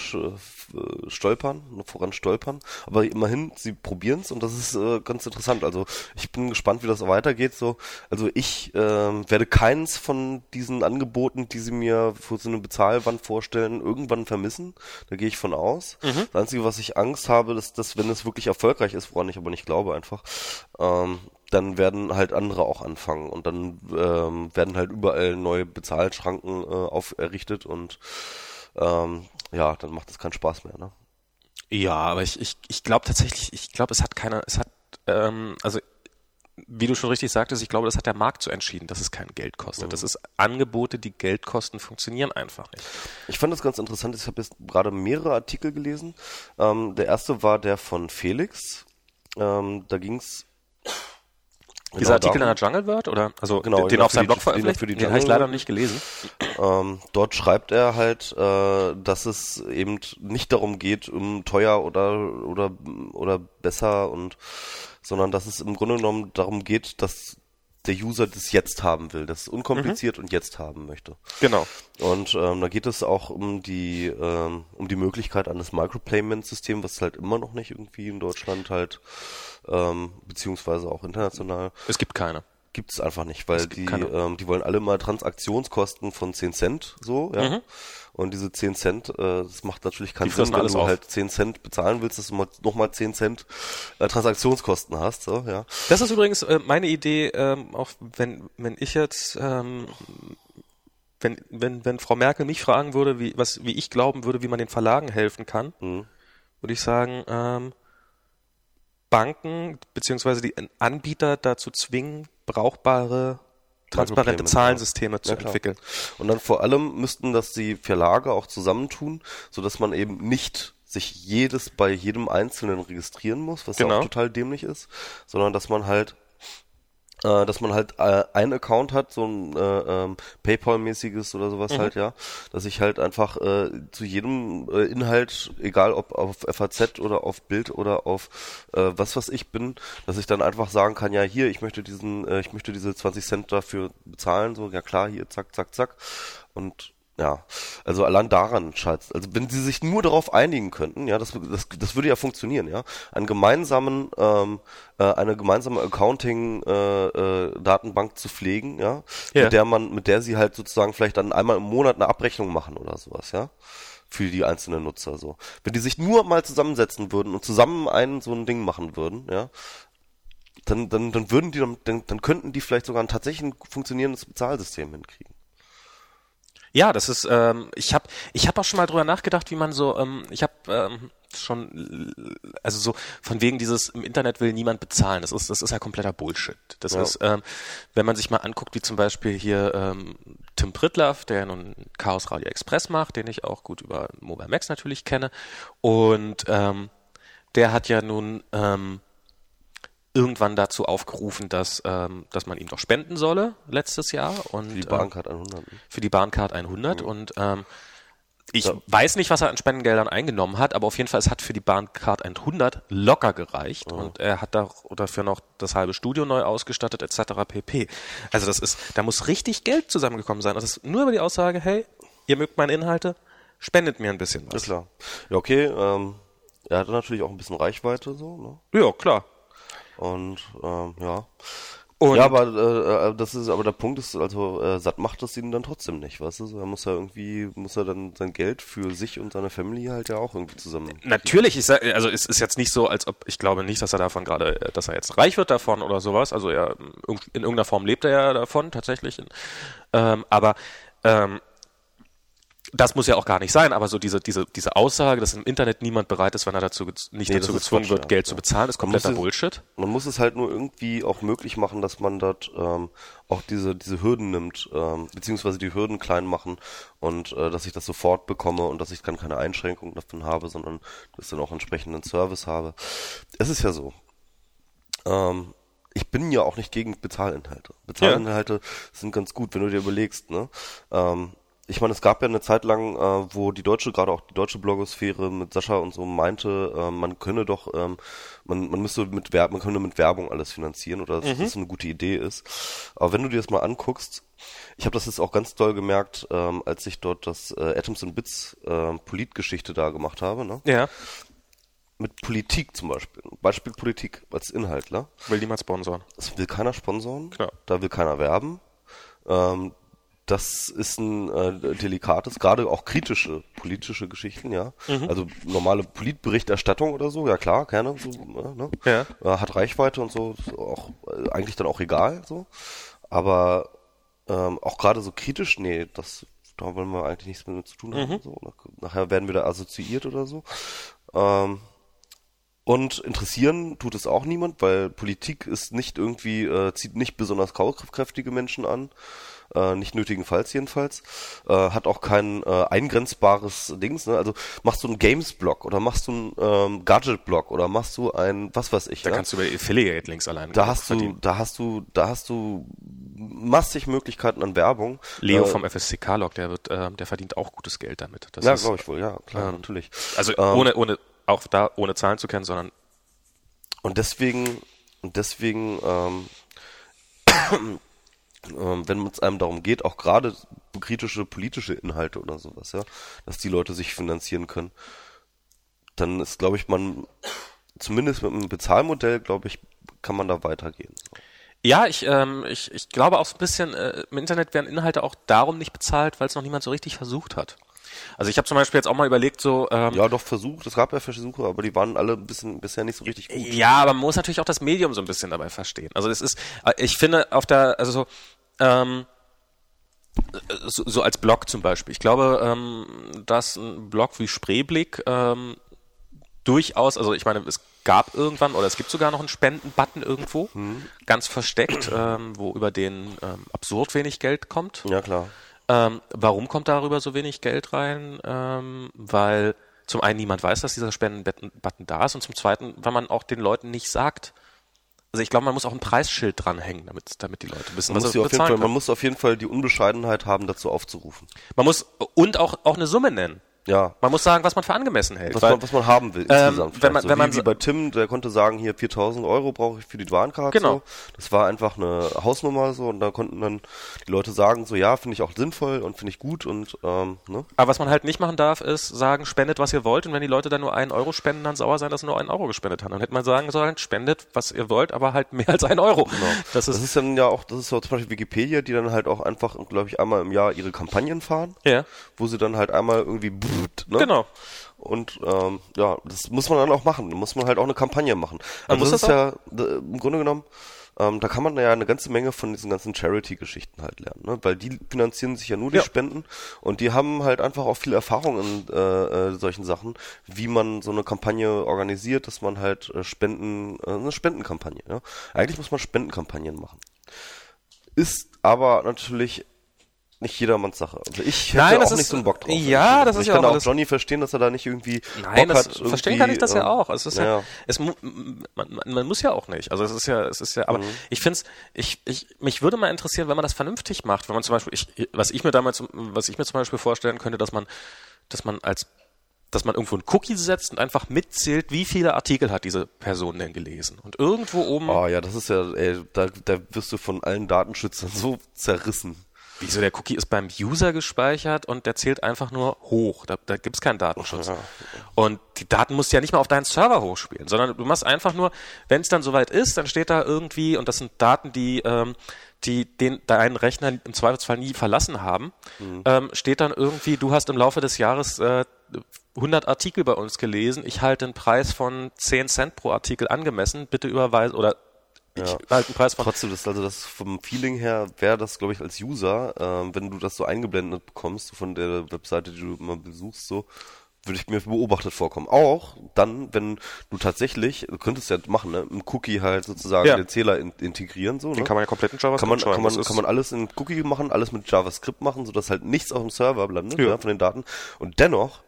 äh, stolpern, voran stolpern, aber immerhin sie probieren es und das ist äh, ganz interessant. Also ich bin gespannt, wie das weitergeht. So, also ich äh, werde keins von diesen Angeboten, die sie mir für so eine Bezahlwand vorstellen, irgendwann vermissen. Da gehe ich von aus. Mhm. Das Einzige, was ich Angst habe, ist, dass wenn es wirklich erfolgreich ist, woran ich aber nicht glaube einfach, ähm, dann werden halt andere auch anfangen und dann ähm, werden halt überall neue Bezahlschranken äh, auf errichtet und ähm, ja, dann macht es keinen Spaß mehr, ne?
Ja, aber ich, ich, ich glaube tatsächlich, ich glaube, es hat keiner, es hat, ähm, also wie du schon richtig sagtest, ich glaube, das hat der Markt so entschieden, dass es kein Geld kostet. Mhm. Das ist Angebote, die Geld kosten, funktionieren einfach nicht.
Ich fand das ganz interessant. Ich habe jetzt gerade mehrere Artikel gelesen. Ähm, der erste war der von Felix. Ähm, da ging es
Genau Dieser Artikel darum. in der Jungle World oder also
genau,
den, den auf seinem Blog veröffentlicht, den, den habe ich leider nicht gelesen.
Ähm, dort schreibt er halt, äh, dass es eben nicht darum geht, um teuer oder oder oder besser und sondern dass es im Grunde genommen darum geht, dass der User das jetzt haben will, das unkompliziert mhm. und jetzt haben möchte.
Genau.
Und ähm, da geht es auch um die ähm, um die Möglichkeit eines Micropayment-Systems, was halt immer noch nicht irgendwie in Deutschland halt ähm, beziehungsweise auch international.
Es gibt keine.
Gibt es einfach nicht, weil die, ähm, die wollen alle mal Transaktionskosten von 10 Cent so, ja. Mhm. Und diese 10 Cent, äh, das macht natürlich keinen Sinn, wenn du auf. halt 10 Cent bezahlen willst, dass du mal, nochmal 10 Cent äh, Transaktionskosten hast, so, ja.
Das ist übrigens äh, meine Idee, ähm, auch wenn, wenn ich jetzt ähm, wenn, wenn, wenn Frau Merkel mich fragen würde, wie, was, wie ich glauben würde, wie man den Verlagen helfen kann, mhm. würde ich sagen, ähm, Banken beziehungsweise die Anbieter dazu zwingen, brauchbare transparente Zahlensysteme ja. zu ja, entwickeln.
Und dann vor allem müssten das die Verlage auch zusammentun, so dass man eben nicht sich jedes bei jedem Einzelnen registrieren muss, was genau. auch total dämlich ist, sondern dass man halt äh, dass man halt äh, ein Account hat, so ein äh, ähm, PayPal-mäßiges oder sowas mhm. halt, ja, dass ich halt einfach äh, zu jedem äh, Inhalt, egal ob auf FAZ oder auf Bild oder auf äh, was was ich bin, dass ich dann einfach sagen kann, ja hier, ich möchte diesen, äh, ich möchte diese 20 Cent dafür bezahlen, so, ja klar, hier, zack, zack, zack. Und ja, also allein daran scheitert Also wenn sie sich nur darauf einigen könnten, ja, das, das, das würde ja funktionieren, ja, einen gemeinsamen, ähm, äh, eine gemeinsame Accounting-Datenbank äh, äh, zu pflegen, ja, ja, mit der man, mit der sie halt sozusagen vielleicht dann einmal im Monat eine Abrechnung machen oder sowas, ja für die einzelnen Nutzer so. Wenn die sich nur mal zusammensetzen würden und zusammen ein so ein Ding machen würden, ja, dann dann dann würden die dann dann könnten die vielleicht sogar ein tatsächlich funktionierendes Bezahlsystem hinkriegen.
Ja, das ist, ähm, ich habe ich hab auch schon mal drüber nachgedacht, wie man so, ähm, ich habe ähm, schon, also so von wegen dieses im Internet will niemand bezahlen. Das ist, das ist ja kompletter Bullshit. Das ja. ist, ähm, wenn man sich mal anguckt, wie zum Beispiel hier ähm, Tim Pritlaff, der nun Chaos Radio Express macht, den ich auch gut über Mobile Max natürlich kenne, und ähm, der hat ja nun ähm, irgendwann dazu aufgerufen, dass, ähm, dass man ihm doch spenden solle letztes Jahr. Und,
für die Bahncard 100. Ne?
Für die Bahncard 100. Mhm. Und ähm, ich ja. weiß nicht, was er an Spendengeldern eingenommen hat, aber auf jeden Fall, es hat für die Bahncard 100 locker gereicht. Mhm. Und er hat da, dafür noch das halbe Studio neu ausgestattet etc. pp. Also das ist, da muss richtig Geld zusammengekommen sein. Das ist nur über die Aussage, hey, ihr mögt meine Inhalte, spendet mir ein bisschen was.
Ist klar. Ja, okay. Ähm, er hatte natürlich auch ein bisschen Reichweite so, ne?
Ja, klar.
Und ähm, ja. Und ja, aber äh, äh, das ist, aber der Punkt ist, also äh, satt macht das ihn dann trotzdem nicht, weißt du? Er muss ja irgendwie, muss er dann sein Geld für sich und seine Familie halt ja auch irgendwie zusammen.
Natürlich, ich sag, also es ist jetzt nicht so, als ob ich glaube nicht, dass er davon gerade, dass er jetzt reich wird davon oder sowas. Also er in irgendeiner Form lebt er ja davon tatsächlich. Ähm, aber ähm, das muss ja auch gar nicht sein, aber so diese, diese, diese Aussage, dass im Internet niemand bereit ist, wenn er dazu nicht nee, dazu gezwungen wird. Geld ja. zu bezahlen, ist kompletter Bullshit.
Man muss es halt nur irgendwie auch möglich machen, dass man dort ähm, auch diese, diese Hürden nimmt, ähm, beziehungsweise die Hürden klein machen und äh, dass ich das sofort bekomme und dass ich dann keine Einschränkungen davon habe, sondern dass ich dann auch entsprechenden Service habe. Es ist ja so. Ähm, ich bin ja auch nicht gegen Bezahlinhalte. Bezahlinhalte ja. sind ganz gut, wenn du dir überlegst, ne? Ähm, ich meine, es gab ja eine Zeit lang, äh, wo die deutsche, gerade auch die deutsche Blogosphäre mit Sascha und so meinte, äh, man könne doch, ähm, man, man müsste mit Werbung, man könne mit Werbung alles finanzieren oder dass
Mhm.
das eine gute Idee ist. Aber wenn du dir das mal anguckst, ich habe das jetzt auch ganz doll gemerkt, ähm, als ich dort das äh, Atoms and Bits äh, Politgeschichte da gemacht habe, ne?
Ja.
Mit Politik zum Beispiel. Beispiel Politik als Inhaltler.
Will niemand sponsoren.
Das will keiner sponsoren.
Klar.
Da will keiner werben. Ähm, das ist ein äh, delikates, gerade auch kritische politische Geschichten, ja.
Mhm.
Also normale Politberichterstattung oder so, ja klar, gerne. So, äh, ne?
Ja.
Äh, hat Reichweite und so, ist auch äh, eigentlich dann auch egal, so. Aber ähm, auch gerade so kritisch, nee, das da wollen wir eigentlich nichts mit zu tun haben.
Mhm.
So. Nach- Nachher werden wir da assoziiert oder so. Ähm, und interessieren tut es auch niemand, weil Politik ist nicht irgendwie, äh, zieht nicht besonders kaufkräftige Menschen an, äh, nicht nötigenfalls jedenfalls, äh, hat auch kein äh, eingrenzbares Dings, ne? Also machst du einen Games-Blog oder machst du einen ähm, Gadget-Blog oder machst du ein, was weiß ich,
Da
ja?
kannst du über Affiliate-Links allein
da hast du,
verdienen.
da hast du, da hast du massig Möglichkeiten an Werbung.
Leo
äh,
vom FSCK-Log, der wird, ähm, der verdient auch gutes Geld damit. Das
Ja, glaube ich wohl, ja, klar,
ähm,
natürlich.
Also
Ähm,
ohne, ohne, auch da ohne Zahlen zu kennen, sondern
Und deswegen, und deswegen, ähm, ähm, wenn es einem darum geht, auch gerade kritische politische Inhalte oder sowas, ja, dass die Leute sich finanzieren können, dann ist, glaube ich, man, zumindest mit einem Bezahlmodell, glaube ich, kann man da weitergehen.
Ja, ich, ähm, ich, ich glaube auch so ein bisschen, äh, im Internet werden Inhalte auch darum nicht bezahlt, weil es noch niemand so richtig versucht hat. Also ich habe zum Beispiel jetzt auch mal überlegt, so, ähm,
Ja, doch versucht, es gab ja Versuche, aber die waren alle ein bisschen bisher nicht so richtig gut.
Ja, aber man muss natürlich auch das Medium so ein bisschen dabei verstehen. Also es ist, äh, ich finde auf der, also so, ähm, so, so als Blog zum Beispiel. Ich glaube, ähm, dass ein Blog wie Spreeblick ähm, durchaus, also ich meine, es gab irgendwann oder es gibt sogar noch einen Spendenbutton irgendwo, ganz versteckt, ähm, wo über den ähm, absurd wenig Geld kommt.
Ja, klar.
Ähm, warum kommt darüber so wenig Geld rein? Ähm, weil zum einen niemand weiß, dass dieser Spendenbutton da ist und zum zweiten, weil man auch den Leuten nicht sagt. Also ich glaube, man muss auch ein Preisschild dranhängen, damit, damit die Leute wissen,
Man
was
muss,
sie
auf jeden Fall, man muss auf jeden Fall die Unbescheidenheit haben, dazu aufzurufen.
Man muss und auch, auch eine Summe nennen.
Ja.
Man muss sagen, was man für angemessen hält.
Was
weil-
man, was man haben will,
Ähm,
insgesamt.
wenn man-
so
wenn man
wie,
so-
wie bei Tim, der konnte sagen, hier 4000 Euro brauche ich für die Warenkarte.
Genau.
So. Das war einfach eine Hausnummer so und da konnten dann die Leute sagen, so ja, finde ich auch sinnvoll und finde ich gut und ähm, ne?
Aber was man halt nicht machen darf, ist sagen, spendet, was ihr wollt. Und wenn die Leute dann nur einen Euro spenden, dann sauer sein, dass sie nur einen Euro gespendet haben. Dann hätte man sagen sollen, spendet, was ihr wollt, aber halt mehr als einen Euro. Das
Das
ist,
ist dann ja auch, das ist so zum Beispiel Wikipedia, die dann halt auch einfach, glaube ich, einmal im Jahr ihre Kampagnen fahren,
ja,
wo sie dann halt einmal irgendwie brrrt, ne?
genau.
Und ähm, ja, das muss man dann auch machen. Da muss man halt auch eine Kampagne machen.
Man
Also
muss
das ist
das
ja im Grunde genommen, ähm, da kann man ja eine ganze Menge von diesen ganzen Charity-Geschichten halt lernen, ne? weil die finanzieren sich ja nur
Ja.
Spenden und die haben halt einfach auch viel Erfahrung in äh, äh, solchen Sachen, wie man so eine Kampagne organisiert, dass man halt äh, Spenden, äh, eine Spendenkampagne. Ja? Eigentlich muss man Spendenkampagnen machen. Ist aber natürlich nicht jedermanns Sache. Also ich hätte
Nein,
auch nicht so einen Bock drauf.
ja, das ist
ich
ja
kann
auch
auch
alles-
Johnny verstehen, dass er da nicht irgendwie
Nein,
Bock
das,
hat.
verstehen kann ich das ja
ähm,
auch. Es ist ja,
ja.
es, man, man muss ja auch nicht. Also es ist ja, es ist ja, aber
Mhm.
ich finde es, ich, ich, mich würde mal interessieren, wenn man das vernünftig macht, wenn man zum Beispiel, ich, was ich mir damals, was ich mir zum Beispiel vorstellen könnte, dass man, dass man als dass man irgendwo einen Cookie setzt und einfach mitzählt, wie viele Artikel hat diese Person denn gelesen. Und irgendwo oben,
Oh ja, das ist ja, ey, da, da wirst du von allen Datenschützern so zerrissen.
Wieso der Cookie ist beim User gespeichert und der zählt einfach nur hoch. Da, da gibt es keinen Datenschutz.
Ja.
Und die Daten musst du ja nicht mal auf deinen Server hochspielen, sondern du machst einfach nur, wenn es dann soweit ist, dann steht da irgendwie, und das sind Daten, die, ähm, die den deinen Rechner im Zweifelsfall nie verlassen haben,
Mhm.
ähm, steht dann irgendwie, du hast im Laufe des Jahres äh, 100 Artikel bei uns gelesen, ich halte einen Preis von 10 Cent pro Artikel angemessen, bitte überweisen, oder
Ja.
halte einen Preis von
Trotzdem, das, also das vom Feeling her wäre das, glaube ich, als User, ähm, wenn du das so eingeblendet bekommst, von der Webseite, die du immer besuchst, so, würde ich mir beobachtet vorkommen. Auch dann, wenn du tatsächlich, du könntest ja machen, ne, im Cookie halt sozusagen
Ja.
den Zähler in, integrieren, so, ne?
Den kann man ja komplett in JavaScript
kann man,
schreiben.
kann man, kann man alles in Cookie machen, alles mit JavaScript machen, sodass halt nichts auf dem Server landet,
Ja.
ja. von den Daten. Und dennoch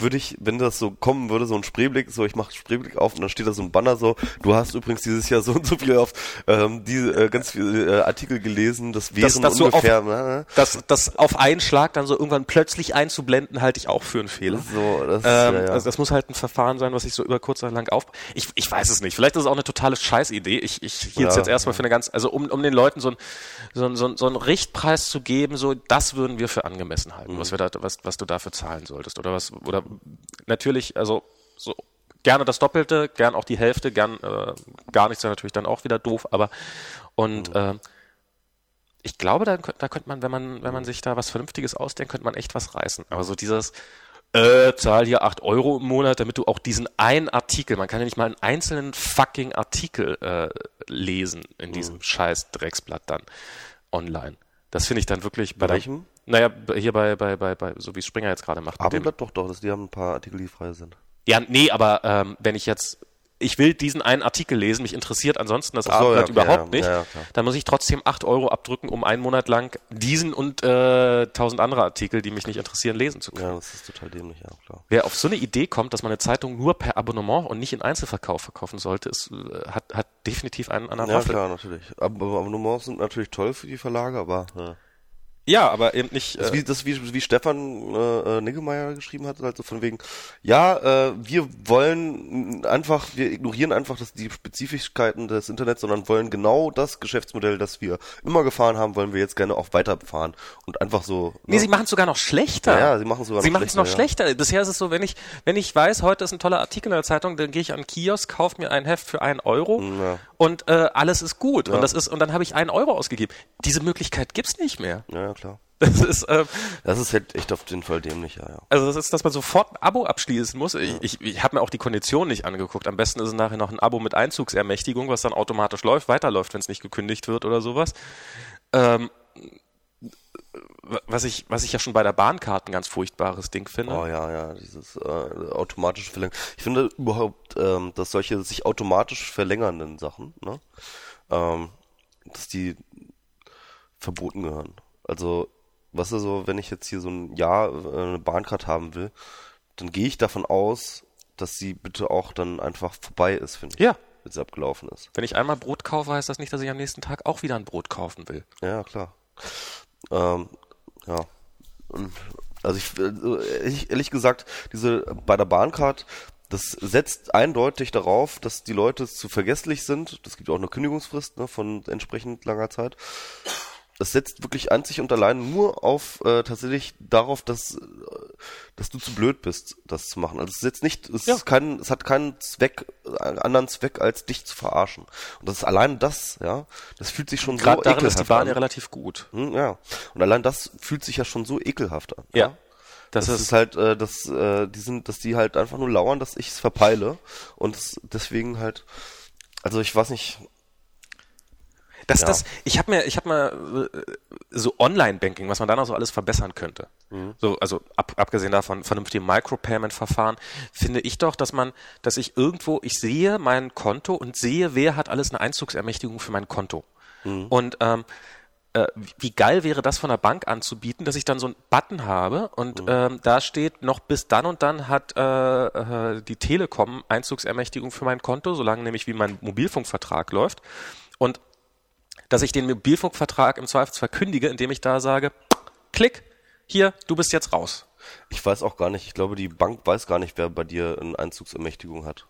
würde ich, wenn das so kommen würde, so ein Spreeblick, so ich mache Spreeblick auf und dann steht da so ein Banner so, du hast übrigens dieses Jahr so und so viel auf ähm, die äh, ganz viele äh, Artikel gelesen, das wären
Das, das, so
ungefähr,
auf,
ne?
das, das auf einen Schlag dann so irgendwann plötzlich einzublenden, halte ich auch für einen Fehler.
So, das,
Ähm,
ja, ja.
Also das muss halt ein Verfahren sein, was sich so über kurz oder lang auf. Ich, ich weiß es nicht. Vielleicht ist es auch eine totale Scheißidee. Ich, ich hielt es
Ja,
jetzt erstmal für eine ganz, also um, um den Leuten so ein, so, ein, so, ein, so einen Richtpreis zu geben, so das würden wir für angemessen halten,
Mhm.
was wir da, was, was du dafür zahlen solltest oder was oder natürlich, also so gerne das Doppelte, gern auch die Hälfte, gern äh, gar nichts wäre natürlich dann auch wieder doof, aber und
Mhm.
ähm, ich glaube, da, da könnte man, wenn man, wenn man sich da was Vernünftiges ausdenkt, könnte man echt was reißen. Aber so dieses, äh, zahl hier acht Euro im Monat, damit du auch diesen einen Artikel, man kann ja nicht mal einen einzelnen fucking Artikel äh, lesen in diesem scheiß Drecksblatt dann online. Das finde ich dann wirklich bei,
Bei
der-
welchem?
Naja, hier bei, bei, bei, bei, so wie Springer jetzt gerade macht.
Abendblatt doch, doch, das, die haben ein paar Artikel, die frei sind.
ja, nee, aber ähm, wenn ich jetzt, ich will diesen einen Artikel lesen, mich interessiert ansonsten das
so,
Abendblatt
ja, okay,
überhaupt
ja,
nicht,
ja,
dann muss ich trotzdem acht Euro abdrücken, um einen Monat lang diesen und äh, tausend andere Artikel, die mich nicht interessieren, lesen zu können.
Ja, das ist total dämlich, ja, klar.
Wer auf so eine Idee kommt, dass man eine Zeitung nur per Abonnement und nicht in Einzelverkauf verkaufen sollte, ist, äh, hat, hat definitiv einen anderen
Ja,
Waffel.
klar, natürlich. Aber aber Abonnements sind natürlich toll für die Verlage, aber ja.
Ja, aber eben nicht.
Das,
Äh,
wie, das wie, wie Stefan äh, äh, Niggemeier geschrieben hat, halt so von wegen, ja, äh, wir wollen einfach, wir ignorieren einfach das, die Spezifischkeiten des Internets, sondern wollen genau das Geschäftsmodell, das wir immer gefahren haben, wollen wir jetzt gerne auch weiterfahren. Und einfach so.
Nee,
ne?
sie machen es sogar noch schlechter.
Ja, ja, sie machen es sogar
Sie
noch
machen es noch
schlechter,
schlechter. Bisher ist es so, wenn ich, wenn ich weiß, heute ist ein toller Artikel in der Zeitung, dann gehe ich an den Kiosk, kaufe mir ein Heft für einen Euro
Ja.
Und äh, alles ist gut. Und das ist, und dann habe ich einen Euro ausgegeben. Diese Möglichkeit gibt's nicht mehr.
ja, ja, klar.
Das ist, äh,
Das ist halt echt auf jeden Fall dämlich, ja, ja.
also das ist, dass man sofort ein Abo abschließen muss. Ich, ich, ich habe mir auch die Kondition nicht angeguckt. Am besten ist es nachher noch ein Abo mit Einzugsermächtigung, was dann automatisch läuft, weiterläuft, wenn es nicht gekündigt wird oder sowas. Ähm, was ich, was ich ja schon bei der Bahnkarte ein ganz furchtbares Ding finde.
Oh ja, ja, dieses äh, automatische Verlängern. Ich finde überhaupt, ähm, dass solche sich automatisch verlängernden Sachen, ne, ähm, dass die verboten gehören. Also, was ist so, wenn ich jetzt hier so ein Jahr äh, eine Bahncard haben will, dann gehe ich davon aus, dass sie bitte auch dann einfach vorbei ist, finde ich.
Ja.
Wenn sie abgelaufen ist.
Wenn ich einmal Brot kaufe, heißt das nicht, dass ich am nächsten Tag auch wieder ein Brot kaufen will.
Ja, klar. Ähm, ja. Und, also ich, äh, ich, ehrlich gesagt, diese bei der Bahncard, das setzt eindeutig darauf, dass die Leute zu vergesslich sind. Das gibt auch eine Kündigungsfrist ne, von entsprechend langer Zeit. Das setzt wirklich einzig und allein nur auf äh, tatsächlich darauf, dass äh, dass du zu blöd bist, das zu machen. Also es setzt nicht, es
Ja.
ist kein, es hat keinen Zweck, einen anderen Zweck als dich zu verarschen. Und das ist allein das, ja, das fühlt sich schon
Gerade
so
darin
ekelhaft
ist die Bahn
an.
ja relativ gut.
Hm, ja. Und allein das fühlt sich ja schon so ekelhaft an.
Ja.
Das,
Das,
ist,
ist,
halt, äh, dass äh, die sind, dass die halt einfach nur lauern, dass ich es verpeile und es deswegen halt, also ich weiß nicht,
das,
ja.
das, ich habe mir, ich habe mal äh, so Online-Banking, was man da noch so alles verbessern könnte.
Mhm.
So, also ab, abgesehen davon vernünftige Micropayment-Verfahren, finde ich doch, dass man, dass ich irgendwo, ich sehe mein Konto und sehe, wer hat alles eine Einzugsermächtigung für mein Konto.
Mhm.
Und ähm, äh, wie- geil wäre das von der Bank anzubieten, dass ich dann so einen Button habe und ähm, da steht, noch bis dann und dann hat äh, äh, die Telekom Einzugsermächtigung für mein Konto, solange nämlich wie mein Mobilfunkvertrag läuft. Und dass ich den Mobilfunkvertrag im Zweifelsfall kündige, indem ich da sage, klick, hier, du bist jetzt raus.
ich weiß auch gar nicht, ich glaube, die Bank weiß gar nicht, wer bei dir eine Einzugsermächtigung hat.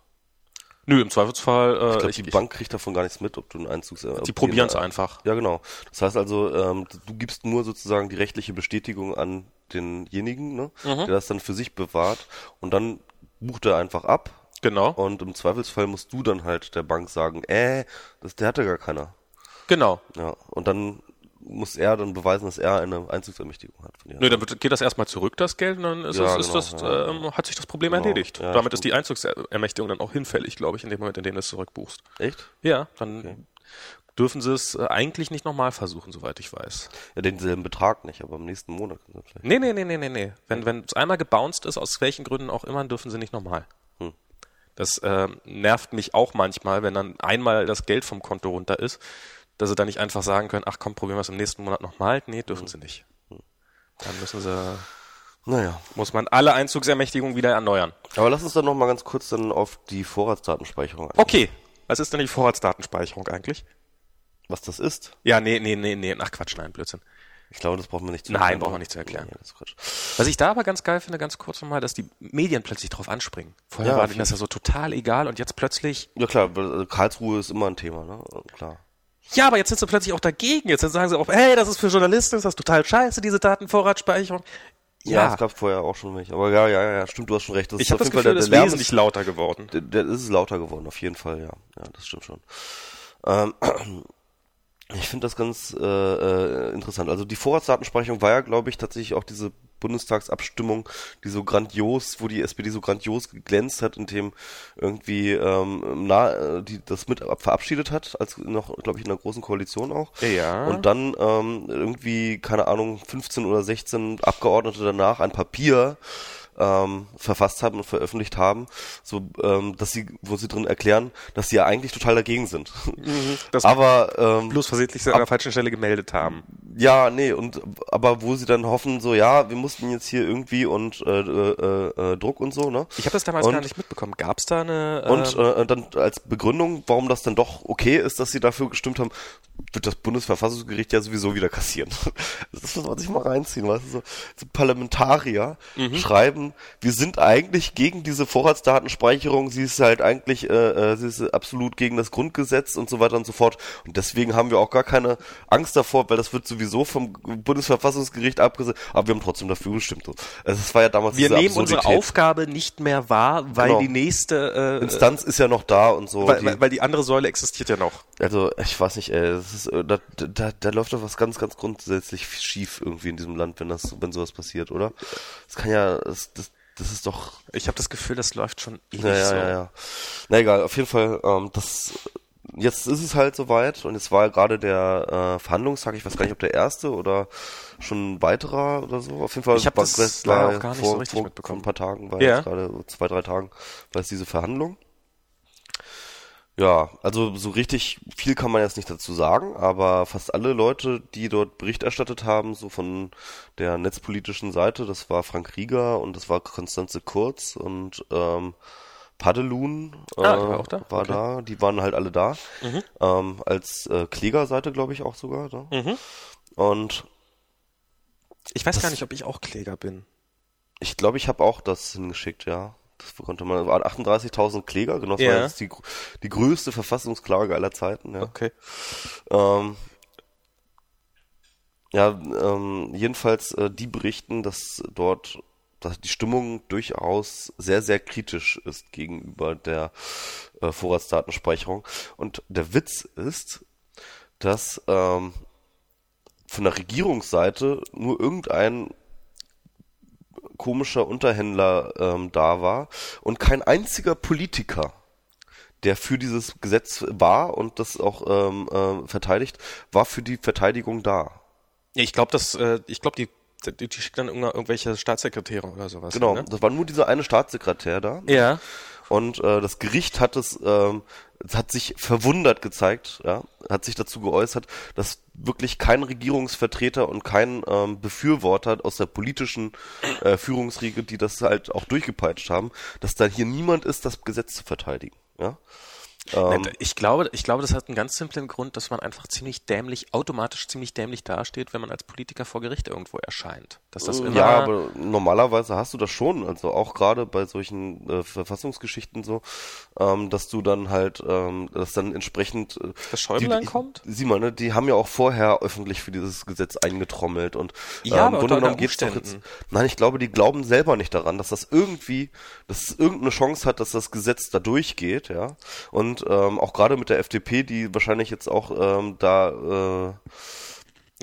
Nö, im Zweifelsfall, äh,
Ich glaube, die
ich,
Bank kriegt davon gar nichts mit, ob du einen Einzugs...
die probieren es einfach.
Ja, genau. Das heißt also, ähm, du gibst nur sozusagen die rechtliche Bestätigung an denjenigen, ne,
Mhm.
der das dann für sich bewahrt und dann bucht er einfach ab
Genau,
und im Zweifelsfall musst du dann halt der Bank sagen, äh, das, der hatte gar keiner.
Genau.
Ja, und dann muss er dann beweisen, dass er eine Einzugsermächtigung hat.
Nö, dann wird, geht das erstmal zurück, das Geld, und dann ist
Ja,
es, ist
genau,
das,
ja,
ähm, hat sich das Problem
Genau.
erledigt.
Ja,
Damit ist die Einzugsermächtigung dann auch hinfällig, glaube ich, in dem Moment, in dem du es zurückbuchst.
Echt?
Ja, dann dürfen sie es äh, eigentlich nicht nochmal versuchen, soweit ich weiß.
Ja, denselben Betrag nicht, aber im nächsten Monat. vielleicht.
Nee, nee, nee, nee, nee, nee. Wenn, wenn es einmal gebounced ist, aus welchen Gründen auch immer, dürfen sie nicht nochmal.
Hm.
Das ähm, nervt mich auch manchmal, wenn dann einmal das Geld vom Konto runter ist, dass sie dann nicht einfach sagen können, ach komm, probieren wir es im nächsten Monat nochmal. Nee, dürfen sie nicht. Dann müssen sie
Naja.
Muss man alle Einzugsermächtigungen wieder erneuern.
Aber lass uns dann noch mal ganz kurz dann auf die Vorratsdatenspeicherung ein.
Okay. Was ist denn die Vorratsdatenspeicherung eigentlich?
Was das ist?
Ja, nee, nee, nee, nee. Ach Quatsch, nein, Blödsinn.
Ich glaube, das braucht man nicht zu
Nein,
erklären.
braucht man nicht zu erklären.
Nee.
Was ich da aber ganz geil finde, ganz kurz nochmal, dass die Medien plötzlich drauf anspringen. Vorher
Ja,
war denen das ja so total egal und jetzt plötzlich,
Ja klar, Karlsruhe ist immer ein Thema, ne? Klar.
Ja, aber jetzt sind sie plötzlich auch dagegen. Jetzt sagen sie auch, hey, das ist für Journalisten, ist das total scheiße, diese Datenvorratsspeicherung.
Ja,
Ja,
es gab vorher auch schon welche. Aber ja, ja, ja, stimmt, du hast schon recht. Das
ich
ist
habe
auf
das
jeden Fall
Gefühl,
der,
das
der
ist wesentlich lauter geworden.
Der, der ist lauter geworden, auf jeden Fall, ja. Ja, das stimmt schon. Ähm, ich finde das ganz äh, äh, interessant. Also die Vorratsdatenspeicherung war ja, glaube ich, tatsächlich auch diese Bundestagsabstimmung, die so grandios, wo die SPD so grandios geglänzt hat, indem irgendwie ähm, na, äh, die das mit ab- verabschiedet hat, als noch, glaube ich, in einer großen Koalition auch.
Ja.
Und dann ähm, irgendwie, keine Ahnung, 15 oder 16 Abgeordnete danach ein Papier ähm, verfasst haben und veröffentlicht haben, so ähm, dass sie, wo sie drin erklären, dass sie ja eigentlich total dagegen sind.
Das
aber ähm,
bloß versehentlich an der falschen Stelle gemeldet haben.
ja, nee, und aber wo sie dann hoffen, so ja, wir mussten jetzt hier irgendwie und äh, äh, äh, Druck und so, ne?
Ich habe das damals
Und-
gar nicht mitbekommen. Gab's da eine...
Und
ähm,
äh, dann als Begründung, warum das dann doch okay ist, dass sie dafür gestimmt haben, wird das Bundesverfassungsgericht ja sowieso wieder kassieren. Das muss man sich mal reinziehen, weißt du, so, so Parlamentarier
Mhm.
schreiben, wir sind eigentlich gegen diese Vorratsdatenspeicherung, sie ist halt eigentlich, äh, äh, sie ist absolut gegen das Grundgesetz und so weiter und so fort. Und deswegen haben wir auch gar keine Angst davor, weil das wird sowieso vom Bundesverfassungsgericht abgesehen, aber wir haben trotzdem dafür gestimmt. So. Also es war ja damals
wir nehmen unsere
Absurdität.
Aufgabe nicht mehr wahr, weil
Genau.
die nächste... Äh,
Instanz ist ja noch da und so.
weil,
die-
weil, die andere Säule existiert ja noch.
Also, ich weiß nicht, ey, das ist, äh, da, da, da läuft doch was ganz, ganz grundsätzlich schief irgendwie in diesem Land, wenn das, wenn sowas passiert, oder? Das kann ja, das, das, ist doch,
Ich habe das Gefühl, das läuft schon ewig
ja, ja,
so.
ja, ja. Na egal, auf jeden Fall, ähm, das, jetzt ist es halt soweit und jetzt war gerade der äh, Verhandlungstag, ich weiß gar nicht, ob der erste oder schon ein weiterer oder so. Auf jeden Fall
Ich hab
war-
das leider auch gar nicht
vor,
so richtig
vor,
mitbekommen.
Vor ein paar Tagen war
Ja.
gerade zwei, drei Tagen war es diese Verhandlung. Ja, also so richtig viel kann man jetzt nicht dazu sagen, aber fast alle Leute, die dort Bericht erstattet haben, so von der netzpolitischen Seite, das war Frank Rieger und das war Konstanze Kurz und ähm, Padelun äh,
Ah, war da?
war
Okay. Mhm.
da, die waren halt alle da, ähm, als äh, Klägerseite glaube ich auch sogar. Da.
Mhm.
Und
Ich weiß
Das-
gar nicht, ob ich auch Kläger bin.
ich glaube, ich habe auch das hingeschickt, ja. Das konnte man, waren 38.000 Kläger, genau, das
Ja.
war jetzt die, die größte Verfassungsklage aller Zeiten, ja.
Okay.
Ähm, ja, ähm, jedenfalls äh, die berichten, dass dort dass die Stimmung durchaus sehr, sehr kritisch ist gegenüber der äh, Vorratsdatenspeicherung. Und der Witz ist, dass ähm, von der Regierungsseite nur irgendein komischer Unterhändler ähm, da war und kein einziger Politiker der für dieses Gesetz war und das auch ähm, äh, verteidigt, war für die Verteidigung da.
Ich glaube, das, äh, ich glaube, die, die, die schickt dann irgendw- irgendwelche Staatssekretäre oder sowas.
Genau,
Ne?
das war nur dieser eine Staatssekretär da.
Ja.
Und äh, das Gericht hat es, ähm, es hat sich verwundert gezeigt, ja, hat sich dazu geäußert, dass wirklich kein Regierungsvertreter und kein ähm, Befürworter aus der politischen äh, Führungsriege, die das halt auch durchgepeitscht haben, dass da hier niemand ist, das Gesetz zu verteidigen. Ja. Ähm,
ich glaube, ich glaube, das hat einen ganz simplen Grund, dass man einfach ziemlich dämlich, automatisch ziemlich dämlich dasteht, wenn man als Politiker vor Gericht irgendwo erscheint. Dass das immer,
ja, aber normalerweise hast du das schon, also auch gerade bei solchen äh, Verfassungsgeschichten so, ähm, dass du dann halt, ähm, dass dann entsprechend äh,
dann
die,
kommt?
Sieh mal, ne, die haben ja auch vorher öffentlich für dieses Gesetz eingetrommelt und
Ja,
ähm, im Grunde genommen geht's doch jetzt. Nein, ich glaube, die glauben selber nicht daran, dass das irgendwie, dass es irgendeine Chance hat, dass das Gesetz da durchgeht, ja. Und ähm, auch gerade mit der FDP, die wahrscheinlich jetzt auch ähm, da äh,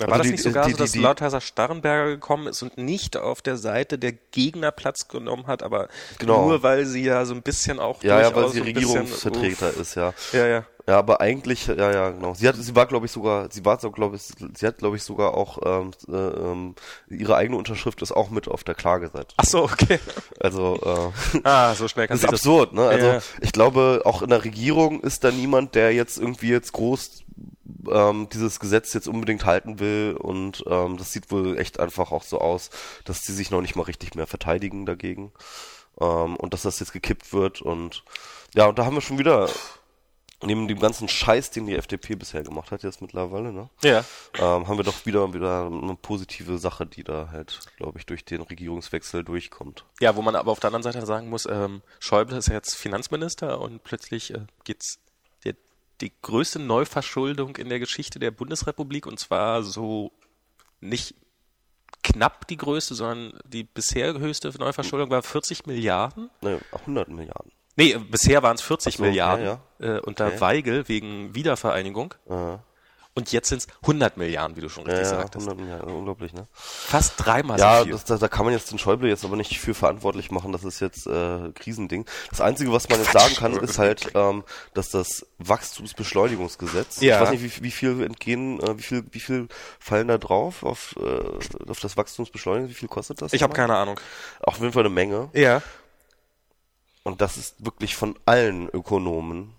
war
also
das
die-
nicht sogar
die-
so, dass
die- die-
Starrenberger gekommen ist und nicht auf der Seite der Gegner Platz genommen hat, aber
Genau.
nur weil sie ja so ein bisschen auch
ja, ja, weil sie
so ein bisschen,
Regierungsvertreter ist, ja.
Ja, ja.
Ja, aber eigentlich, ja, ja, genau. Sie hat, sie war, glaube ich, sogar, sie war so, glaube ich, sie hat, glaube ich, sogar auch ähm, äh, ähm, ihre eigene Unterschrift ist auch mit auf der Klageseite.
Ach so, okay.
Also äh,
Ah, so schnell kann
das ist absurd, ne? Also
Ja.
ich glaube, auch in der Regierung ist da niemand, der jetzt irgendwie jetzt groß ähm, dieses Gesetz jetzt unbedingt halten will und ähm, das sieht wohl echt einfach auch so aus, dass sie sich noch nicht mal richtig mehr verteidigen dagegen ähm, und dass das jetzt gekippt wird und ja, und da haben wir schon wieder neben dem ganzen Scheiß, den die FDP bisher gemacht hat jetzt mittlerweile, ne?
Ja.
Ähm, haben wir doch wieder wieder eine positive Sache, die da halt, glaube ich, durch den Regierungswechsel durchkommt.
Ja, wo man aber auf der anderen Seite sagen muss, ähm, Schäuble ist ja jetzt Finanzminister und plötzlich äh, geht's die größte Neuverschuldung in der Geschichte der Bundesrepublik und zwar so nicht knapp die größte, sondern die bisher höchste Neuverschuldung war 40 Milliarden.
Ne, 100 Milliarden.
Nee, bisher waren es 40
Ach so,
Milliarden
ja,
Äh, unter
Okay.
Weigel wegen Wiedervereinigung.
Äh,
Und jetzt sind es 100 Milliarden, wie du schon
ja,
richtig
ja,
sagtest.
100 Milliarden, unglaublich, ne?
Fast dreimal
Ja,
so viel.
das, da, da kann man jetzt den Schäuble jetzt aber nicht für verantwortlich machen, das ist jetzt äh, Krisending. Das Einzige, was man jetzt sagen kann, ist halt, ähm, dass das Wachstumsbeschleunigungsgesetz,
Ja.
ich weiß nicht, wie, wie viel entgehen, äh, wie viel, wie viel fallen da drauf auf, äh, auf das Wachstumsbeschleunigung, wie viel kostet das?
ich habe keine Ahnung.
Auf jeden Fall eine Menge.
Ja.
Und das ist wirklich von allen Ökonomen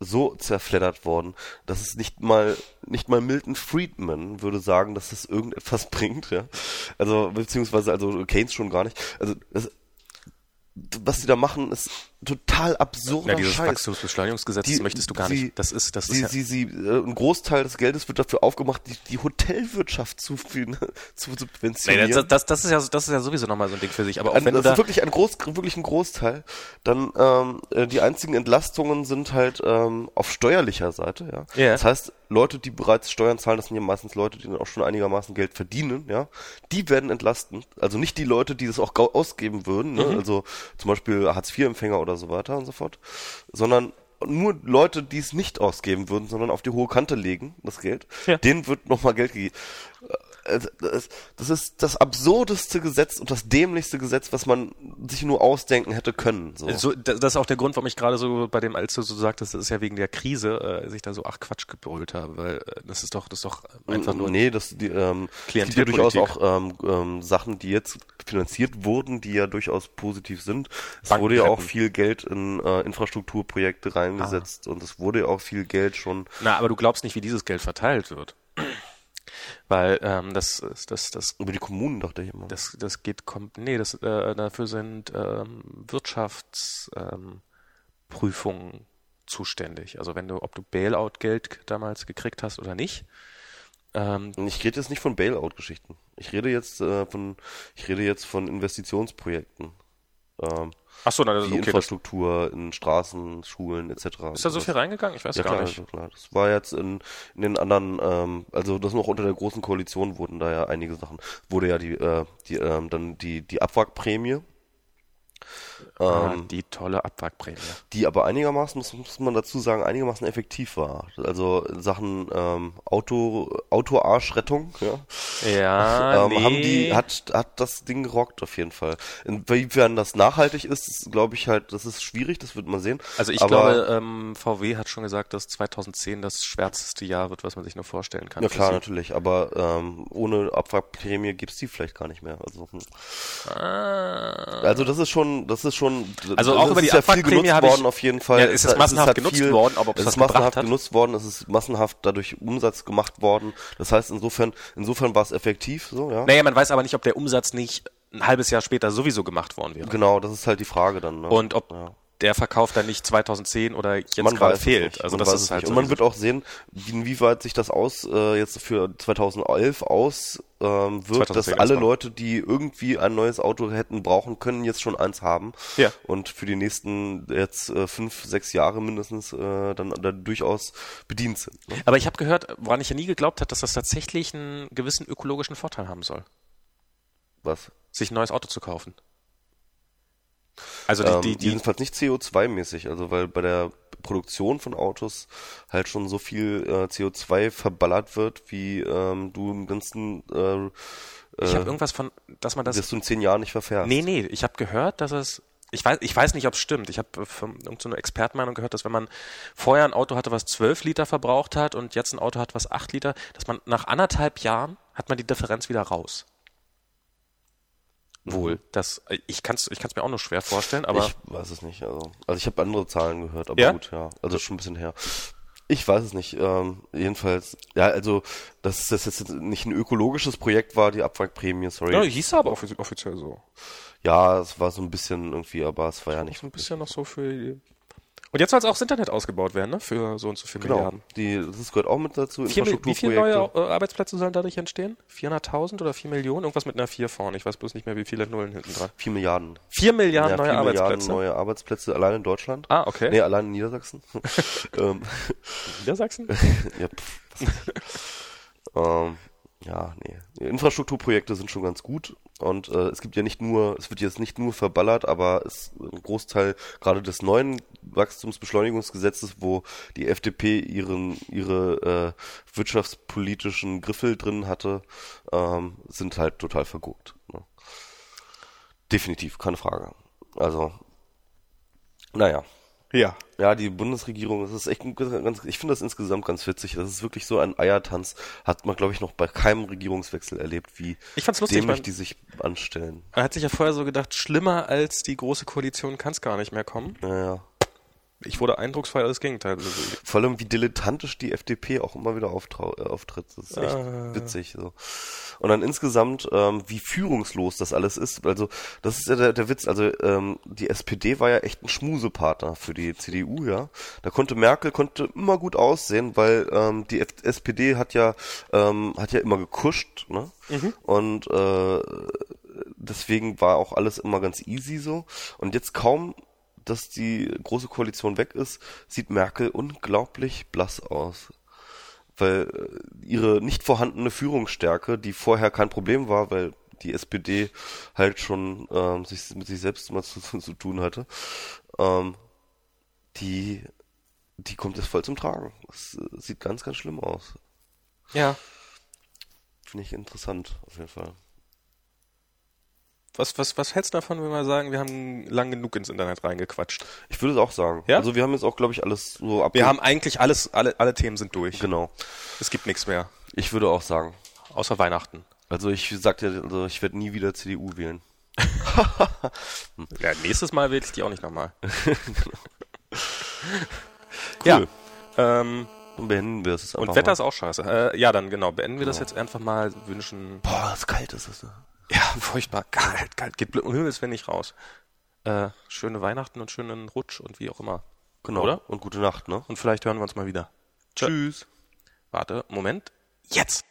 so zerfleddert worden, dass es nicht mal nicht mal Milton Friedman würde sagen, dass das irgendetwas bringt, ja. Also beziehungsweise also Keynes schon gar nicht. Also das, was die da machen, ist total absurder
Ja, dieses
Scheiß.
Wachstumsbeschleunigungsgesetz das möchtest du gar
sie-
nicht. Das ist, das ist
Sie,
ja,
sie, äh, ein Großteil des Geldes wird dafür aufgemacht, die, die Hotelwirtschaft zu, zu
nee,
subventionieren.
das, das, das ist ja, das ist ja sowieso nochmal so ein Ding für sich. Aber auch
Ein,
wenn
das ist
da,
wirklich ein groß, wirklich ein Großteil. Dann ähm, äh, die einzigen Entlastungen sind halt ähm, auf steuerlicher Seite, ja.
Ja.
Das heißt, Leute, die bereits Steuern zahlen, das sind ja meistens Leute, die dann auch schon einigermaßen Geld verdienen, ja. Die werden entlasten. Also nicht die Leute, die das auch ausgeben würden, ne?
Mhm.
also zum Beispiel Hartz-IV-Empfänger oder so weiter und so fort, sondern nur Leute, die es nicht ausgeben würden, sondern auf die hohe Kante legen, das Geld,
Ja.
denen wird nochmal Geld gegeben. Äh, Das ist das absurdeste Gesetz und das dämlichste Gesetz, was man sich nur ausdenken hätte können. So.
so, das ist auch der Grund, warum ich gerade so bei dem, als du so sagtest, das ist ja wegen der Krise, äh, sich da so ach Quatsch gebrüllt habe, weil äh, das ist doch, das ist doch einfach nur
nee, das die, ähm, es gibt ja durchaus auch ähm, ähm, Sachen, die jetzt finanziert wurden, die ja durchaus positiv sind. Es
Banken
wurde ja auch viel Geld in äh, Infrastrukturprojekte reingesetzt und es wurde ja auch viel Geld schon.
Na, aber du glaubst nicht, wie dieses Geld verteilt wird. Weil ähm, das, das, das,
Über die Kommunen dachte ich immer.
das, das geht, kommt, nee, das, äh, dafür sind ähm, Wirtschaftsprüfungen ähm, zuständig. Also wenn du, ob du Bailout-Geld damals gekriegt hast oder nicht. Ähm,
ich rede jetzt nicht von Bailout-Geschichten. Ich rede jetzt äh, von, ich rede jetzt von Investitionsprojekten. Ähm,
ach so, na, das
die
okay.
Infrastruktur in Straßen, Schulen etc.
ist da so viel reingegangen? Ich weiß
Ja
gar
klar,
nicht.
ja, klar. Das war jetzt in, in den anderen, ähm, also das noch unter der großen Koalition wurden da ja einige Sachen. Wurde ja die, äh, die ähm, dann die die Abwrackprämie,
Ah,
ähm,
die tolle Abwrackprämie.
die aber einigermaßen, muss, muss man dazu sagen, einigermaßen effektiv war. Also in Sachen ähm, Auto Autoarschrettung, ja.
Ja,
ähm,
nee.
haben die, hat, hat das Ding gerockt auf jeden Fall. Inwiefern das nachhaltig ist, glaube ich halt, das ist schwierig, das wird man sehen.
Also ich
Aber-
glaube, ähm, VW hat schon gesagt, dass 2010 das schwärzeste Jahr wird, was man sich nur vorstellen kann.
Ja klar,
sie.
natürlich, aber ähm, ohne Abwrackprämie gibt's die vielleicht gar nicht mehr. Also, hm.
Ah.
also das ist schon, das ist schon,
Also
das
auch über die
ist ja viel genutzt
ich-
worden auf jeden Fall.
Ja, ist es
Es
massenhaft
halt
genutzt
viel-
worden, aber ob es
es ist massenhaft genutzt worden, es ist massenhaft dadurch Umsatz gemacht worden. Das heißt insofern, insofern war es effektiv, so ja.
Naja, man weiß aber nicht, ob der Umsatz nicht ein halbes Jahr später sowieso gemacht worden wäre.
Genau, das ist halt die Frage dann. Ne?
Und ob
Ja.
Der Verkauf dann nicht 2010 oder jetzt
man
gerade fehlt. Also
man
das ist halt
nicht.
so
Und man wird auch sehen, wie- inwieweit sich das aus äh, jetzt für 2011 aus ähm, wird,
2010
dass alle. Leute, die irgendwie ein neues Auto hätten brauchen können, jetzt schon eins haben.
Ja.
Und für die nächsten jetzt äh, fünf, sechs Jahre mindestens äh, dann, dann durchaus bedient sind. Ne?
Aber ich habe gehört, woran ich ja nie geglaubt habe, dass das tatsächlich einen gewissen ökologischen Vorteil haben soll,
Was?
sich ein neues Auto zu kaufen. Also die,
ähm,
die, die,
jedenfalls nicht CO2-mäßig, also weil bei der Produktion von Autos halt schon so viel äh, CO2 verballert wird, wie ähm, du im ganzen äh,
ich
äh,
habe irgendwas von, dass man das
dass du in zehn Jahren nicht verfährst.
Nee, nee, ich habe gehört, dass es ich weiß, ich weiß nicht, ob es stimmt. Ich habe von irgendeiner Expertenmeinung gehört, dass wenn man vorher ein Auto hatte, was 12 Liter verbraucht hat und jetzt ein Auto hat, was 8 Liter, dass man nach anderthalb Jahren hat man die Differenz wieder raus. Wohl. Das, ich kann es ich kann's mir auch nur schwer vorstellen, aber
ich weiß es nicht. Also, also ich habe andere Zahlen gehört, aber
Ja?
gut, ja. Also schon ein bisschen her. Ich weiß es nicht. Ähm, jedenfalls, ja, also, dass das jetzt nicht ein ökologisches Projekt war, die Abwrackprämie, sorry.
Ja, hieß aber offiz offiziell so.
Ja, es war so ein bisschen irgendwie, aber es war ja nicht
So ein bisschen noch so für Und jetzt soll es auch das Internet ausgebaut werden, ne? Für so und so viele
Genau.
Milliarden.
Die, das gehört auch mit dazu.
Vier, wie viele neue äh, Arbeitsplätze sollen dadurch entstehen? 400.000 oder 4 Millionen? Irgendwas mit einer 4 vorne. Ich weiß bloß nicht mehr, wie viele Nullen hinten dran.
4 Milliarden.
4 Milliarden
ja,
neue
4 Milliarden
Arbeitsplätze.
neue Arbeitsplätze allein in Deutschland.
Ah, okay.
Nee, allein in Niedersachsen. ähm,
Niedersachsen?
ja, pff, ähm, ja, nee. Infrastrukturprojekte sind schon ganz gut und äh, es gibt ja nicht nur, es wird jetzt nicht nur verballert, aber es ein Großteil gerade des neuen Wachstumsbeschleunigungsgesetzes, wo die FDP ihren ihre äh, wirtschaftspolitischen Griffel drin hatte, ähm, sind halt total verguckt. Ne? Definitiv, keine Frage. Also, naja.
Ja.
Ja, die Bundesregierung, das ist echt ganz, ich finde das insgesamt ganz witzig. Das ist wirklich so ein Eiertanz. Hat man, glaube ich, noch bei keinem Regierungswechsel erlebt, wie
Ich fand's lustig,
dämlich
man-
die sich anstellen.
Man hat sich ja vorher so gedacht, schlimmer als die große Koalition kann es gar nicht mehr kommen.
Naja.
Ich wurde eindrucksvoll das Gegenteil.
Vor allem, wie dilettantisch die FDP auch immer wieder äh, auftritt. Das ist echt
Ah.
witzig. So. Und dann insgesamt, ähm, wie führungslos das alles ist. Also, das ist ja der, der Witz. Also, ähm, die SPD war ja echt ein Schmusepartner für die CDU, ja. Da konnte Merkel konnte immer gut aussehen, weil ähm, die F SPD hat ja ähm, hat ja immer gekuscht, ne? Und äh, deswegen war auch alles immer ganz easy so. Und jetzt kaum dass die große Koalition weg ist, sieht Merkel unglaublich blass aus. Weil äh, ihre nicht vorhandene Führungsstärke, die vorher kein Problem war, weil die SPD halt schon ähm, sich mit sich selbst mal zu, zu tun hatte, ähm, die, die kommt jetzt voll zum Tragen. Das äh, sieht ganz, ganz schlimm aus.
Ja.
Finde ich interessant, auf jeden Fall.
Was, was, was hältst du davon, wenn wir sagen, wir haben lang genug ins Internet reingequatscht?
Ich würde es auch sagen.
Ja?
Also wir haben jetzt auch, glaube ich, alles so ab.
Wir haben eigentlich alles, alle, alle Themen sind durch.
Genau.
Es gibt nichts mehr.
Ich würde auch sagen.
Außer Weihnachten.
Also ich sagte, also ich werde nie wieder CDU wählen.
Ja, nächstes Mal wähle ich die auch nicht nochmal.
Cool.
Ja. Ähm,
Dann beenden wir es
und
einfach
Wetter
mal.
ist auch scheiße. Äh, ja, dann genau. Beenden wir das jetzt einfach mal. Wünschen.
Boah, es kalt ist es. Ne?
Ja, furchtbar. Kalt, kalt. Geht um Himmels wenn nicht raus. Äh, schöne Weihnachten und schönen Rutsch und wie auch immer.
Genau.
Oder?
Und gute Nacht, ne?
Und vielleicht hören wir uns mal wieder.
Tschüss.
Warte, Moment. Jetzt!